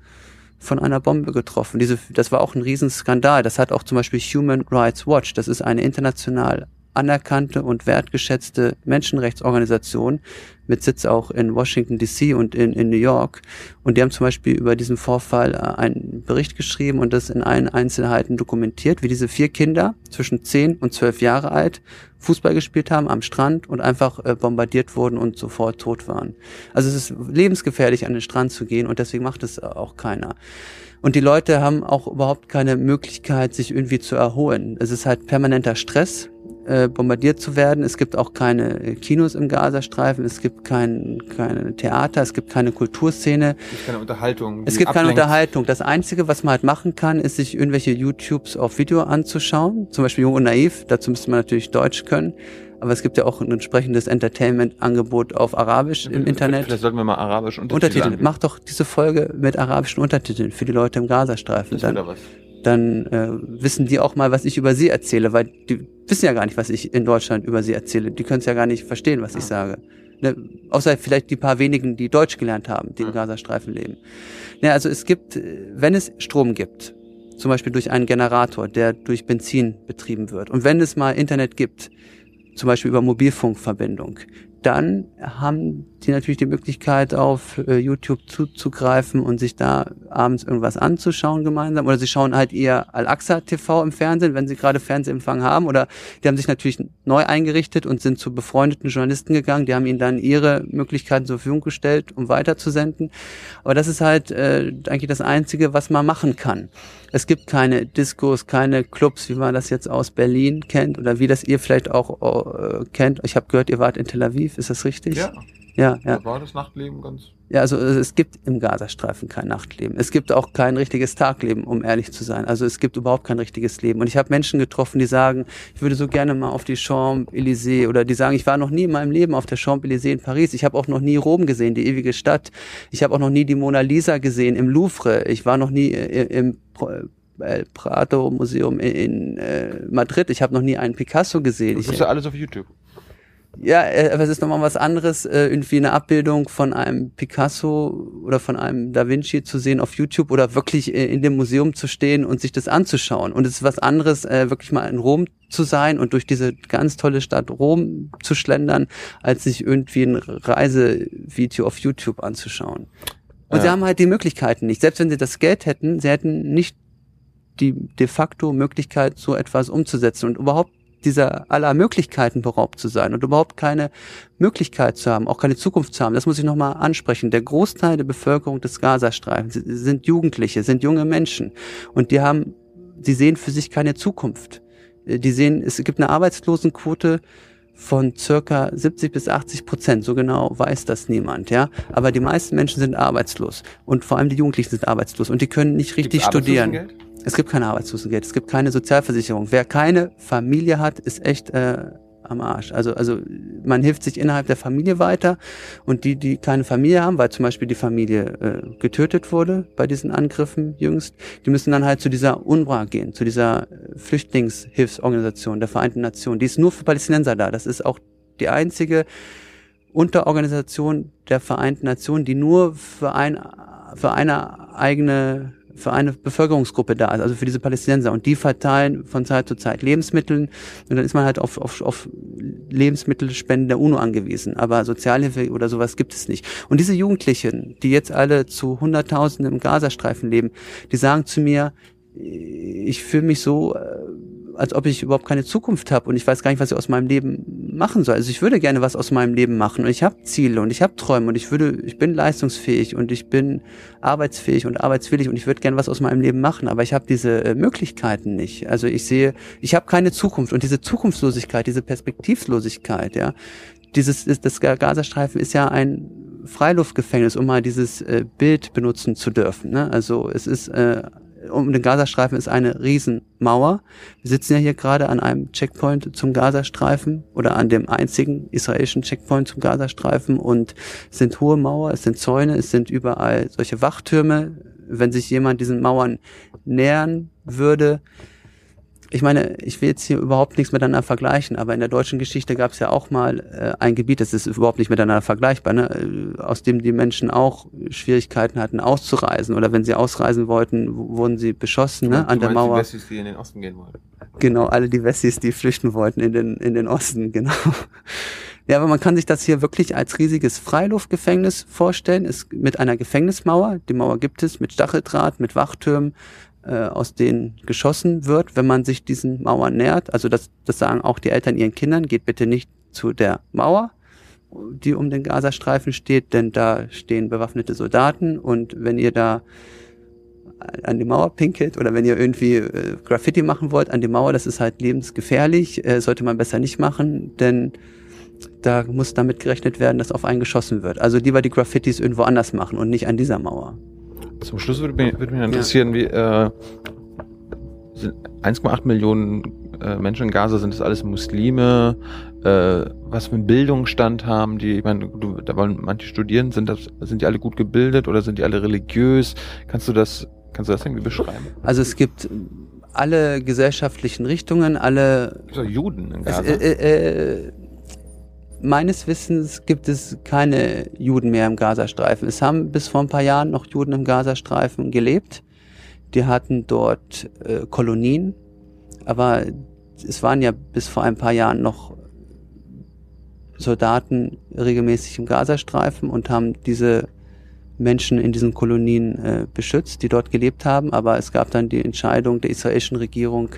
von einer Bombe getroffen. Diese, das war auch ein Riesenskandal. Das hat auch zum Beispiel Human Rights Watch, das ist eine international anerkannte und wertgeschätzte Menschenrechtsorganisation mit Sitz auch in Washington DC und in, in New York. Und die haben zum Beispiel über diesen Vorfall äh, einen Bericht geschrieben und das in allen Einzelheiten dokumentiert, wie diese vier Kinder zwischen zehn und zwölf Jahre alt Fußball gespielt haben am Strand und einfach äh, bombardiert wurden und sofort tot waren. Also es ist lebensgefährlich, an den Strand zu gehen und deswegen macht es auch keiner. Und die Leute haben auch überhaupt keine Möglichkeit, sich irgendwie zu erholen. Es ist halt permanenter Stress äh, bombardiert zu werden. Es gibt auch keine äh, Kinos im Gazastreifen, es gibt kein, keine Theater, es gibt keine Kulturszene. Es gibt keine Unterhaltung. Es gibt ablenkt. keine Unterhaltung. Das Einzige, was man halt machen kann, ist sich irgendwelche YouTubes auf Video anzuschauen. Zum Beispiel Jung und Naiv, dazu müsste man natürlich Deutsch können. Aber es gibt ja auch ein entsprechendes Entertainment-Angebot auf Arabisch im Internet. Vielleicht sollten wir mal arabisch Untertitel. Untertitel. Mach doch diese Folge mit arabischen Untertiteln für die Leute im Gazastreifen. Das dann, was dann äh, wissen die auch mal, was ich über sie erzähle, weil die wissen ja gar nicht, was ich in Deutschland über sie erzähle. Die können es ja gar nicht verstehen, was ich sage. Ne? Außer vielleicht die paar wenigen, die Deutsch gelernt haben, die im Gazastreifen leben. Ne, also es gibt, wenn es Strom gibt, zum Beispiel durch einen Generator, der durch Benzin betrieben wird, und wenn es mal Internet gibt, zum Beispiel über Mobilfunkverbindung, dann haben die natürlich die Möglichkeit, auf äh, YouTube zuzugreifen und sich da abends irgendwas anzuschauen gemeinsam. Oder sie schauen halt eher Al-Aqsa TV im Fernsehen, wenn sie gerade Fernsehempfang haben. Oder die haben sich natürlich neu eingerichtet und sind zu befreundeten Journalisten gegangen. Die haben ihnen dann ihre Möglichkeiten zur Verfügung gestellt, um weiterzusenden. Aber das ist halt äh, eigentlich das Einzige, was man machen kann. Es gibt keine Diskos, keine Clubs, wie man das jetzt aus Berlin kennt oder wie das ihr vielleicht auch äh, kennt. Ich habe gehört, ihr wart in Tel Aviv, ist das richtig? Ja. Ja, ja. Da war das Nachtleben ganz. Ja, also es gibt im Gazastreifen kein Nachtleben. Es gibt auch kein richtiges Tagleben, um ehrlich zu sein. Also es gibt überhaupt kein richtiges Leben. Und ich habe Menschen getroffen, die sagen, ich würde so gerne mal auf die Champs-Élysées oder die sagen, ich war noch nie in meinem Leben auf der Champs-Élysées in Paris. Ich habe auch noch nie Rom gesehen, die ewige Stadt. Ich habe auch noch nie die Mona Lisa gesehen im Louvre. Ich war noch nie äh, im El Prado Museum in, äh, Madrid. Ich habe noch nie einen Picasso gesehen. Das ist ja alles auf YouTube. Ja, äh, aber es ist nochmal was anderes, äh, irgendwie eine Abbildung von einem Picasso oder von einem Da Vinci zu sehen auf YouTube oder wirklich äh, in dem Museum zu stehen und sich das anzuschauen. Und es ist was anderes, wirklich mal in Rom zu sein und durch diese ganz tolle Stadt Rom zu schlendern, als sich irgendwie ein Reisevideo auf YouTube anzuschauen. Und ja. sie haben halt die Möglichkeiten nicht. Selbst wenn sie das Geld hätten, sie hätten nicht die de facto Möglichkeit, so etwas umzusetzen und überhaupt dieser aller Möglichkeiten beraubt zu sein und überhaupt keine Möglichkeit zu haben, auch keine Zukunft zu haben. Das muss ich nochmal ansprechen. Der Großteil der Bevölkerung des Gazastreifens sind Jugendliche, sind junge Menschen und die haben, sie sehen für sich keine Zukunft. Die sehen, es gibt eine Arbeitslosenquote von circa 70 bis 80 Prozent. So genau weiß das niemand, ja. Aber die meisten Menschen sind arbeitslos und vor allem die Jugendlichen sind arbeitslos und die können nicht richtig Gibt's studieren. Es gibt kein Arbeitslosengeld, es gibt keine Sozialversicherung. Wer keine Familie hat, ist echt äh, am Arsch. Also, also man hilft sich innerhalb der Familie weiter und die, die keine Familie haben, weil zum Beispiel die Familie äh, getötet wurde bei diesen Angriffen jüngst, die müssen dann halt zu dieser UNRWA gehen, zu dieser Flüchtlingshilfsorganisation der Vereinten Nationen. Die ist nur für Palästinenser da. Das ist auch die einzige Unterorganisation der Vereinten Nationen, die nur für ein für eine eigene für eine Bevölkerungsgruppe da ist, also für diese Palästinenser. Und die verteilen von Zeit zu Zeit Lebensmittel. Und dann ist man halt auf, auf, auf Lebensmittelspenden der UNO angewiesen. Aber Sozialhilfe oder sowas gibt es nicht. Und diese Jugendlichen, die jetzt alle zu Hunderttausenden im Gazastreifen leben, die sagen zu mir, ich fühle mich so äh, als ob ich überhaupt keine Zukunft habe und ich weiß gar nicht, was ich aus meinem Leben machen soll. Also ich würde gerne was aus meinem Leben machen und ich habe Ziele und ich habe Träume und ich würde, ich bin leistungsfähig und ich bin arbeitsfähig und arbeitswillig und ich würde gerne was aus meinem Leben machen, aber ich habe diese äh, Möglichkeiten nicht. Also ich sehe, ich habe keine Zukunft und diese Zukunftslosigkeit, diese Perspektivlosigkeit, ja, dieses das Gazastreifen ist ja ein Freiluftgefängnis, um mal dieses äh, Bild benutzen zu dürfen. Ne? Also es ist äh, um den Gazastreifen ist eine Riesenmauer. Wir sitzen ja hier gerade an einem Checkpoint zum Gazastreifen oder an dem einzigen israelischen Checkpoint zum Gazastreifen und es sind hohe Mauer, es sind Zäune, es sind überall solche Wachtürme. Wenn sich jemand diesen Mauern nähern würde, ich meine, ich will jetzt hier überhaupt nichts miteinander vergleichen, aber in der deutschen Geschichte gab es ja auch mal äh, ein Gebiet, das ist überhaupt nicht miteinander vergleichbar, ne? Äh, aus dem die Menschen auch Schwierigkeiten hatten, auszureisen. Oder wenn sie ausreisen wollten, wurden sie beschossen ne? an der Mauer. Die Wessis, die in den Osten gehen wollten. Genau, alle die Wessis, die flüchten wollten in den, in den Osten, genau. Ja, aber man kann sich das hier wirklich als riesiges Freiluftgefängnis vorstellen, ist mit einer Gefängnismauer. Die Mauer gibt es mit Stacheldraht, mit Wachtürmen, äh, aus denen geschossen wird, wenn man sich diesen Mauern nähert. Also das, das sagen auch die Eltern ihren Kindern, geht bitte nicht zu der Mauer, die um den Gazastreifen steht, denn da stehen bewaffnete Soldaten und wenn ihr da an die Mauer pinkelt oder wenn ihr irgendwie äh, Graffiti machen wollt an die Mauer, das ist halt lebensgefährlich, äh, sollte man besser nicht machen, denn da muss damit gerechnet werden, dass auf einen geschossen wird. Also lieber die Graffitis irgendwo anders machen und nicht an dieser Mauer. Zum Schluss würde mich, würde mich interessieren, ja. wie äh, 1,8 Millionen äh, Menschen in Gaza sind das alles Muslime, äh, was für einen Bildungsstand haben die, ich meine, du, da wollen manche studieren, sind das, sind die alle gut gebildet oder sind die alle religiös? Kannst du das, kannst du das irgendwie beschreiben? Also es gibt alle gesellschaftlichen Richtungen, alle. Juden in Gaza. Es, äh, äh, Meines Wissens gibt es keine Juden mehr im Gazastreifen. Es haben bis vor ein paar Jahren noch Juden im Gazastreifen gelebt. Die hatten dort äh, Kolonien, aber es waren ja bis vor ein paar Jahren noch Soldaten regelmäßig im Gazastreifen und haben diese Menschen in diesen Kolonien äh, beschützt, die dort gelebt haben. Aber es gab dann die Entscheidung der israelischen Regierung,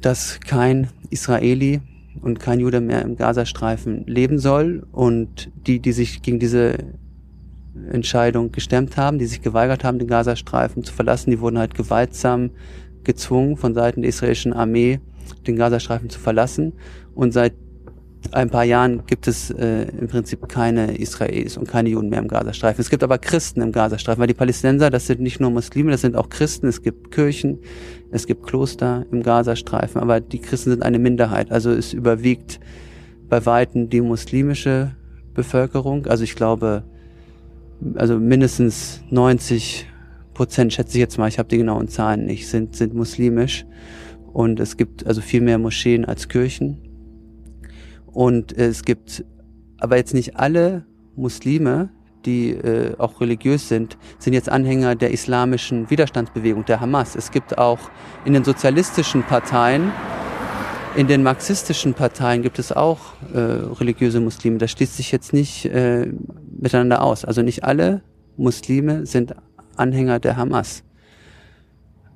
dass kein Israeli und kein Jude mehr im Gazastreifen leben soll. Und die, die sich gegen diese Entscheidung gestemmt haben, die sich geweigert haben, den Gazastreifen zu verlassen, die wurden halt gewaltsam gezwungen von Seiten der israelischen Armee, den Gazastreifen zu verlassen. Und seit ein paar Jahren gibt es äh, im Prinzip keine Israelis und keine Juden mehr im Gazastreifen. Es gibt aber Christen im Gazastreifen, weil die Palästinenser, das sind nicht nur Muslime, das sind auch Christen. Es gibt Kirchen, es gibt Kloster im Gazastreifen, aber die Christen sind eine Minderheit. Also es überwiegt bei Weitem die muslimische Bevölkerung. Also ich glaube, also mindestens 90 Prozent, schätze ich jetzt mal, ich habe die genauen Zahlen nicht, sind, sind muslimisch. Und es gibt also viel mehr Moscheen als Kirchen. Und es gibt aber jetzt nicht alle Muslime, die äh, auch religiös sind, sind jetzt Anhänger der islamischen Widerstandsbewegung, der Hamas. Es gibt auch in den sozialistischen Parteien, in den marxistischen Parteien gibt es auch äh, religiöse Muslime. Das schließt sich jetzt nicht äh, miteinander aus. Also nicht alle Muslime sind Anhänger der Hamas.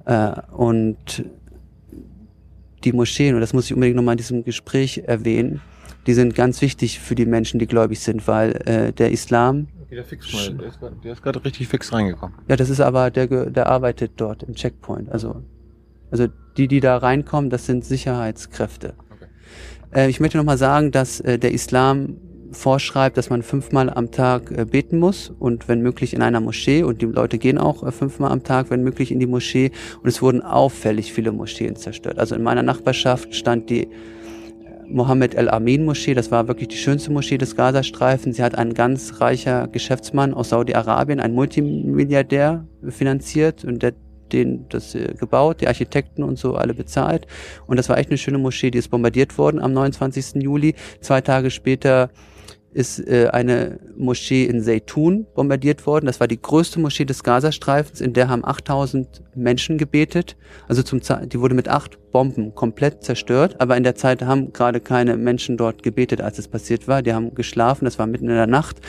Äh, und die Moscheen, und das muss ich unbedingt nochmal in diesem Gespräch erwähnen, die sind ganz wichtig für die Menschen, die gläubig sind, weil äh, der Islam. Okay, der, fix mal, der ist gerade richtig fix reingekommen. Ja, das ist aber, der, der arbeitet dort im Checkpoint. Also, also die, die da reinkommen, das sind Sicherheitskräfte. Okay. Äh, ich möchte nochmal sagen, dass äh, der Islam vorschreibt, dass man fünfmal am Tag äh, beten muss und wenn möglich in einer Moschee und die Leute gehen auch äh, fünfmal am Tag, wenn möglich in die Moschee und es wurden auffällig viele Moscheen zerstört. Also in meiner Nachbarschaft stand die Mohammed El-Amin Moschee, das war wirklich die schönste Moschee des Gazastreifens. Sie hat ein ganz reicher Geschäftsmann aus Saudi-Arabien, ein Multimilliardär finanziert und der den das äh, gebaut, die Architekten und so alle bezahlt. Und das war echt eine schöne Moschee, die ist bombardiert worden am 29. Juli. Zwei Tage später ist äh, eine Moschee in Zeytun bombardiert worden. Das war die größte Moschee des Gazastreifens, in der haben 8000 Menschen gebetet. Also zum die wurde mit acht Bomben komplett zerstört, aber in der Zeit haben gerade keine Menschen dort gebetet, als es passiert war. Die haben geschlafen, das war mitten in der Nacht.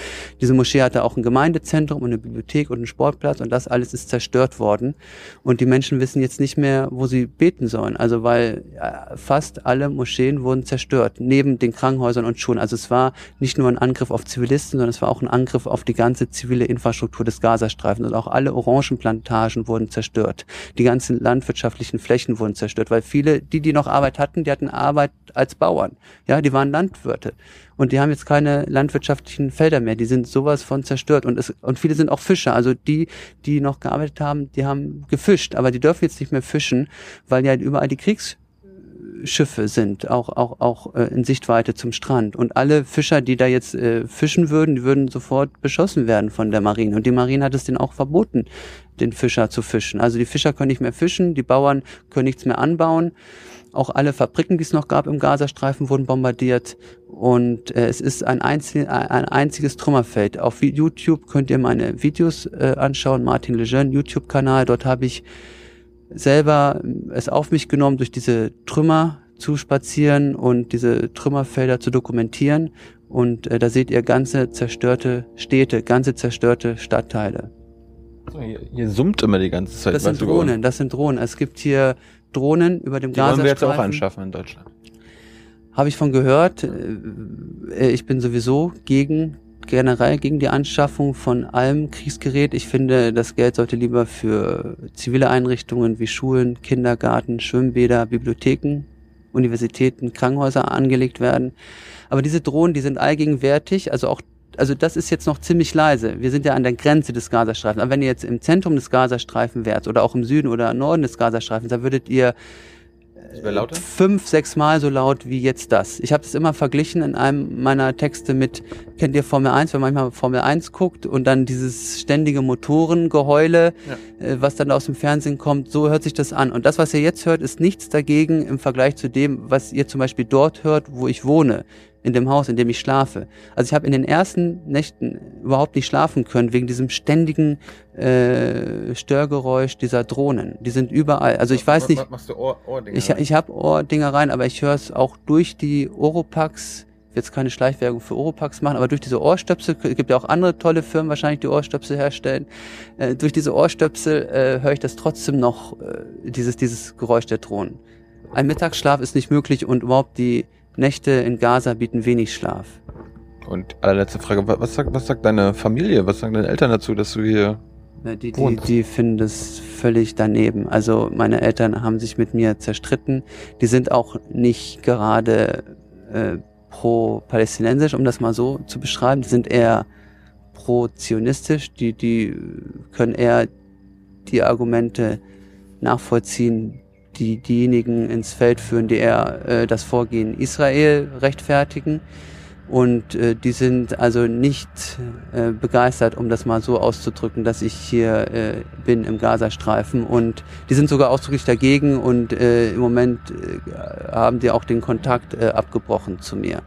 Diese Moschee hatte auch ein Gemeindezentrum und eine Bibliothek und einen Sportplatz und das alles ist zerstört worden. Und die Menschen wissen jetzt nicht mehr, wo sie beten sollen. Also weil äh, fast alle Moscheen wurden zerstört, neben den Krankenhäusern und Schulen. Also es war nicht nur ein Angriff auf Zivilisten, sondern es war auch ein Angriff auf die ganze zivile Infrastruktur des Gazastreifens. Und auch alle Orangenplantagen wurden zerstört. Die ganzen landwirtschaftlichen Flächen wurden zerstört, weil viele, die, die noch Arbeit hatten, die hatten Arbeit als Bauern. Ja, die waren Landwirte. Und die haben jetzt keine landwirtschaftlichen Felder mehr. Die sind sowas von zerstört. Und es, und viele sind auch Fischer. Also die, die noch gearbeitet haben, die haben gefischt. Aber die dürfen jetzt nicht mehr fischen, weil ja überall die Kriegs Schiffe sind, auch, auch, auch äh, in Sichtweite zum Strand. Und alle Fischer, die da jetzt äh, fischen würden, die würden sofort beschossen werden von der Marine. Und die Marine hat es denen auch verboten, den Fischer zu fischen. Also die Fischer können nicht mehr fischen, die Bauern können nichts mehr anbauen. Auch alle Fabriken, die es noch gab im Gazastreifen, wurden bombardiert. Und äh, es ist ein, einzig, ein einziges Trümmerfeld. Auf YouTube könnt ihr meine Videos äh, anschauen, Martin Lejeune, YouTube-Kanal. Dort habe ich selber es auf mich genommen, durch diese Trümmer zu spazieren und diese Trümmerfelder zu dokumentieren. Und äh, da seht ihr ganze zerstörte Städte, ganze zerstörte Stadtteile. hier, hier, summt immer die ganze Zeit. Das sind Drohnen, das sind Drohnen. Es gibt hier Drohnen über dem Gazastreifen. Die wollen wir jetzt auch anschaffen in Deutschland. Habe ich von gehört. Äh, ich bin sowieso gegen generell gegen die Anschaffung von allem Kriegsgerät. Ich finde, das Geld sollte lieber für zivile Einrichtungen wie Schulen, Kindergarten, Schwimmbäder, Bibliotheken, Universitäten, Krankenhäuser angelegt werden. Aber diese Drohnen, die sind allgegenwärtig, also auch also das ist jetzt noch ziemlich leise. Wir sind ja an der Grenze des Gazastreifens. Aber wenn ihr jetzt im Zentrum des Gazastreifens wärt oder auch im Süden oder Norden des Gazastreifens, da würdet ihr fünf, sechs Mal so laut wie jetzt das. Ich habe das immer verglichen in einem meiner Texte mit, kennt ihr Formel 1, wenn man manchmal Formel 1 guckt und dann dieses ständige Motorengeheule, ja. äh, was dann aus dem Fernsehen kommt, so hört sich das an. Und das, was ihr jetzt hört, ist nichts dagegen im Vergleich zu dem, was ihr zum Beispiel dort hört, wo ich wohne in dem Haus, in dem ich schlafe. Also ich habe in den ersten Nächten überhaupt nicht schlafen können wegen diesem ständigen äh, Störgeräusch dieser Drohnen. Die sind überall. Also ich weiß nicht. Machst du Ohr, Ohrdinger ich ich habe Ohrdinger rein, aber ich höre es auch durch die Oropax. Jetzt keine Schleichwerbung für Oropax machen, aber durch diese Ohrstöpsel, es gibt ja auch andere tolle Firmen wahrscheinlich, die Ohrstöpsel herstellen. Äh, durch diese Ohrstöpsel äh, höre ich das trotzdem noch, äh, dieses, dieses Geräusch der Drohnen. Ein Mittagsschlaf ist nicht möglich und überhaupt die Nächte in Gaza bieten wenig Schlaf. Und allerletzte Frage, was sagt, was sagt deine Familie, was sagen deine Eltern dazu, dass du hier die, die, die finden das völlig daneben. Also meine Eltern haben sich mit mir zerstritten. Die sind auch nicht gerade äh, pro-palästinensisch, um das mal so zu beschreiben. Die sind eher pro-zionistisch. Die, die können eher die Argumente nachvollziehen, die diejenigen ins Feld führen, die eher äh, das Vorgehen Israel rechtfertigen. Und äh, die sind also nicht äh, begeistert, um das mal so auszudrücken, dass ich hier äh, bin im Gazastreifen. Und die sind sogar ausdrücklich dagegen und äh, im Moment äh, haben die auch den Kontakt äh, abgebrochen zu mir.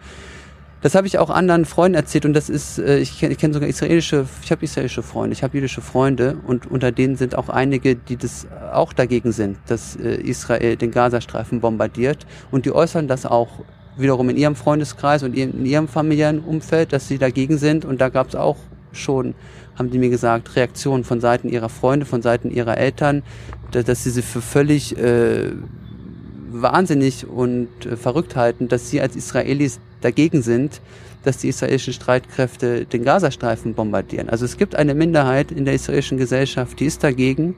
Das habe ich auch anderen Freunden erzählt und das ist, äh, ich kenne kenn sogar israelische, ich habe israelische Freunde, ich habe jüdische Freunde und unter denen sind auch einige, die das auch dagegen sind, dass äh, Israel den Gazastreifen bombardiert und die äußern das auch wiederum in ihrem Freundeskreis und in ihrem familiären Umfeld, dass sie dagegen sind und da gab es auch schon, haben die mir gesagt, Reaktionen von Seiten ihrer Freunde, von Seiten ihrer Eltern, dass sie sie für völlig äh, wahnsinnig und äh, verrückt halten, dass sie als Israelis dagegen sind, dass die israelischen Streitkräfte den Gazastreifen bombardieren. Also es gibt eine Minderheit in der israelischen Gesellschaft, die ist dagegen.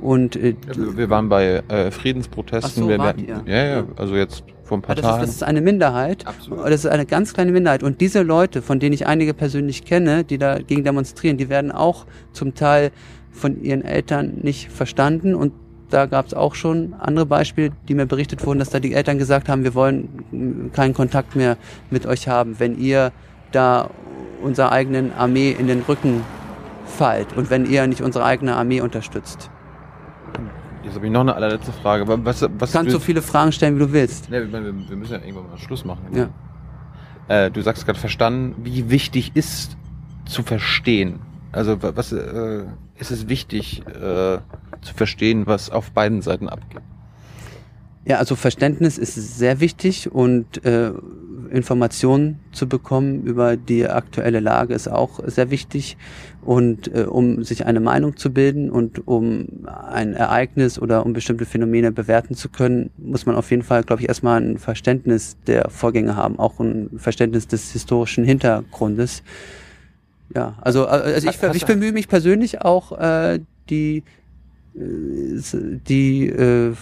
Und äh, ja, wir waren bei äh, Friedensprotesten. So, wir, wart ihr? Ja, ja, also jetzt vor ein paar das Tagen. Ist, das ist eine Minderheit. Absolut. Das ist eine ganz kleine Minderheit. Und diese Leute, von denen ich einige persönlich kenne, die dagegen demonstrieren, die werden auch zum Teil von ihren Eltern nicht verstanden und da gab es auch schon andere Beispiele, die mir berichtet wurden, dass da die Eltern gesagt haben, wir wollen keinen Kontakt mehr mit euch haben, wenn ihr da unserer eigenen Armee in den Rücken fallt und wenn ihr nicht unsere eigene Armee unterstützt. Jetzt habe ich noch eine allerletzte Frage. Was, was du kannst so viele Fragen stellen, wie du willst. Nee, wir, wir müssen ja irgendwann mal Schluss machen. Ja. Äh, du sagst gerade verstanden, wie wichtig ist zu verstehen? Also was äh, ist es wichtig äh, zu verstehen, was auf beiden Seiten abgeht? Ja, also Verständnis ist sehr wichtig und äh, Informationen zu bekommen über die aktuelle Lage ist auch sehr wichtig. Und äh, um sich eine Meinung zu bilden und um ein Ereignis oder um bestimmte Phänomene bewerten zu können, muss man auf jeden Fall, glaube ich, erstmal ein Verständnis der Vorgänge haben, auch ein Verständnis des historischen Hintergrundes. Ja, also, äh, also ich, ich bemühe mich persönlich auch, äh, die, die äh,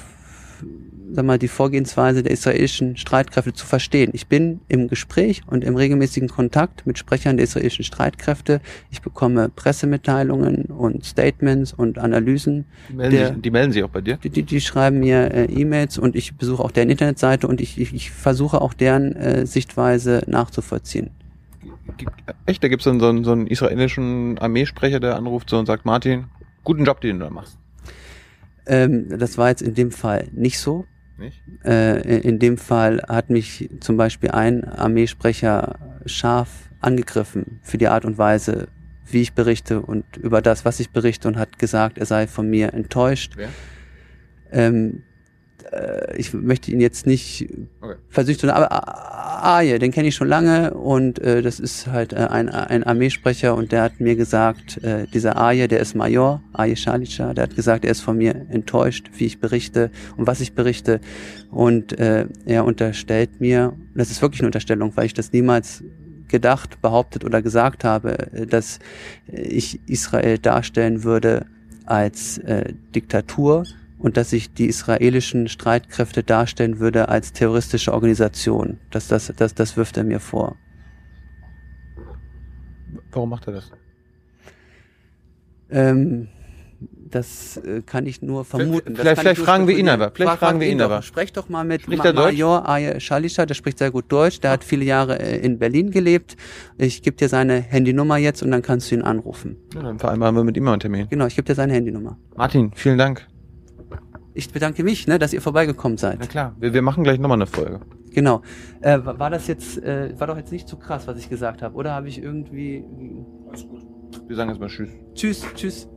sag mal, die Vorgehensweise der israelischen Streitkräfte zu verstehen. Ich bin im Gespräch und im regelmäßigen Kontakt mit Sprechern der israelischen Streitkräfte. Ich bekomme Pressemitteilungen und Statements und Analysen. Die melden, der, sich, die melden sich auch bei dir? Die, die, die schreiben mir äh, E-Mails und ich besuche auch deren Internetseite und ich, ich, ich versuche auch deren äh, Sichtweise nachzuvollziehen. Echt? Da gibt es dann so einen, so einen israelischen Armeesprecher, der anruft so und sagt, Martin, guten Job, den du da machst. Ähm, das war jetzt in dem Fall nicht so. Nicht? Äh, in dem Fall hat mich zum Beispiel ein Armeesprecher scharf angegriffen für die Art und Weise, wie ich berichte und über das, was ich berichte und hat gesagt, er sei von mir enttäuscht. Wer? Ähm, äh, ich möchte ihn jetzt nicht okay. versüchten, aber Aje, den kenne ich schon lange und äh, das ist halt äh, ein, ein Armeesprecher und der hat mir gesagt, äh, dieser Aje, der ist Major, Aje Schalica, der hat gesagt, er ist von mir enttäuscht, wie ich berichte und was ich berichte und äh, er unterstellt mir, das ist wirklich eine Unterstellung, weil ich das niemals gedacht, behauptet oder gesagt habe, äh, dass ich Israel darstellen würde als äh, Diktatur, und dass sich die israelischen Streitkräfte darstellen würde als terroristische Organisation. Das, das, das, das wirft er mir vor. Warum macht er das? Ähm, das äh, kann ich nur vermuten. Vielleicht, vielleicht fragen wir ihn aber. Vielleicht fragen wir ihn aber. Sprech doch mal mit Ma Major Aye Shalisha, der spricht sehr gut Deutsch. Der hat viele Jahre äh, in Berlin gelebt. Ich gebe dir seine Handynummer jetzt und dann kannst du ihn anrufen. Ja, dann vereinbaren wir mit ihm einen Termin. Genau, ich gebe dir seine Handynummer. Martin, vielen Dank ich bedanke mich, ne, dass ihr vorbeigekommen seid. Na klar, wir, wir machen gleich nochmal eine Folge. Genau. Äh, war das jetzt, äh, war doch jetzt nicht zu krass, was ich gesagt habe, oder habe ich irgendwie. Alles gut. Wir sagen jetzt mal Tschüss. Tschüss, tschüss.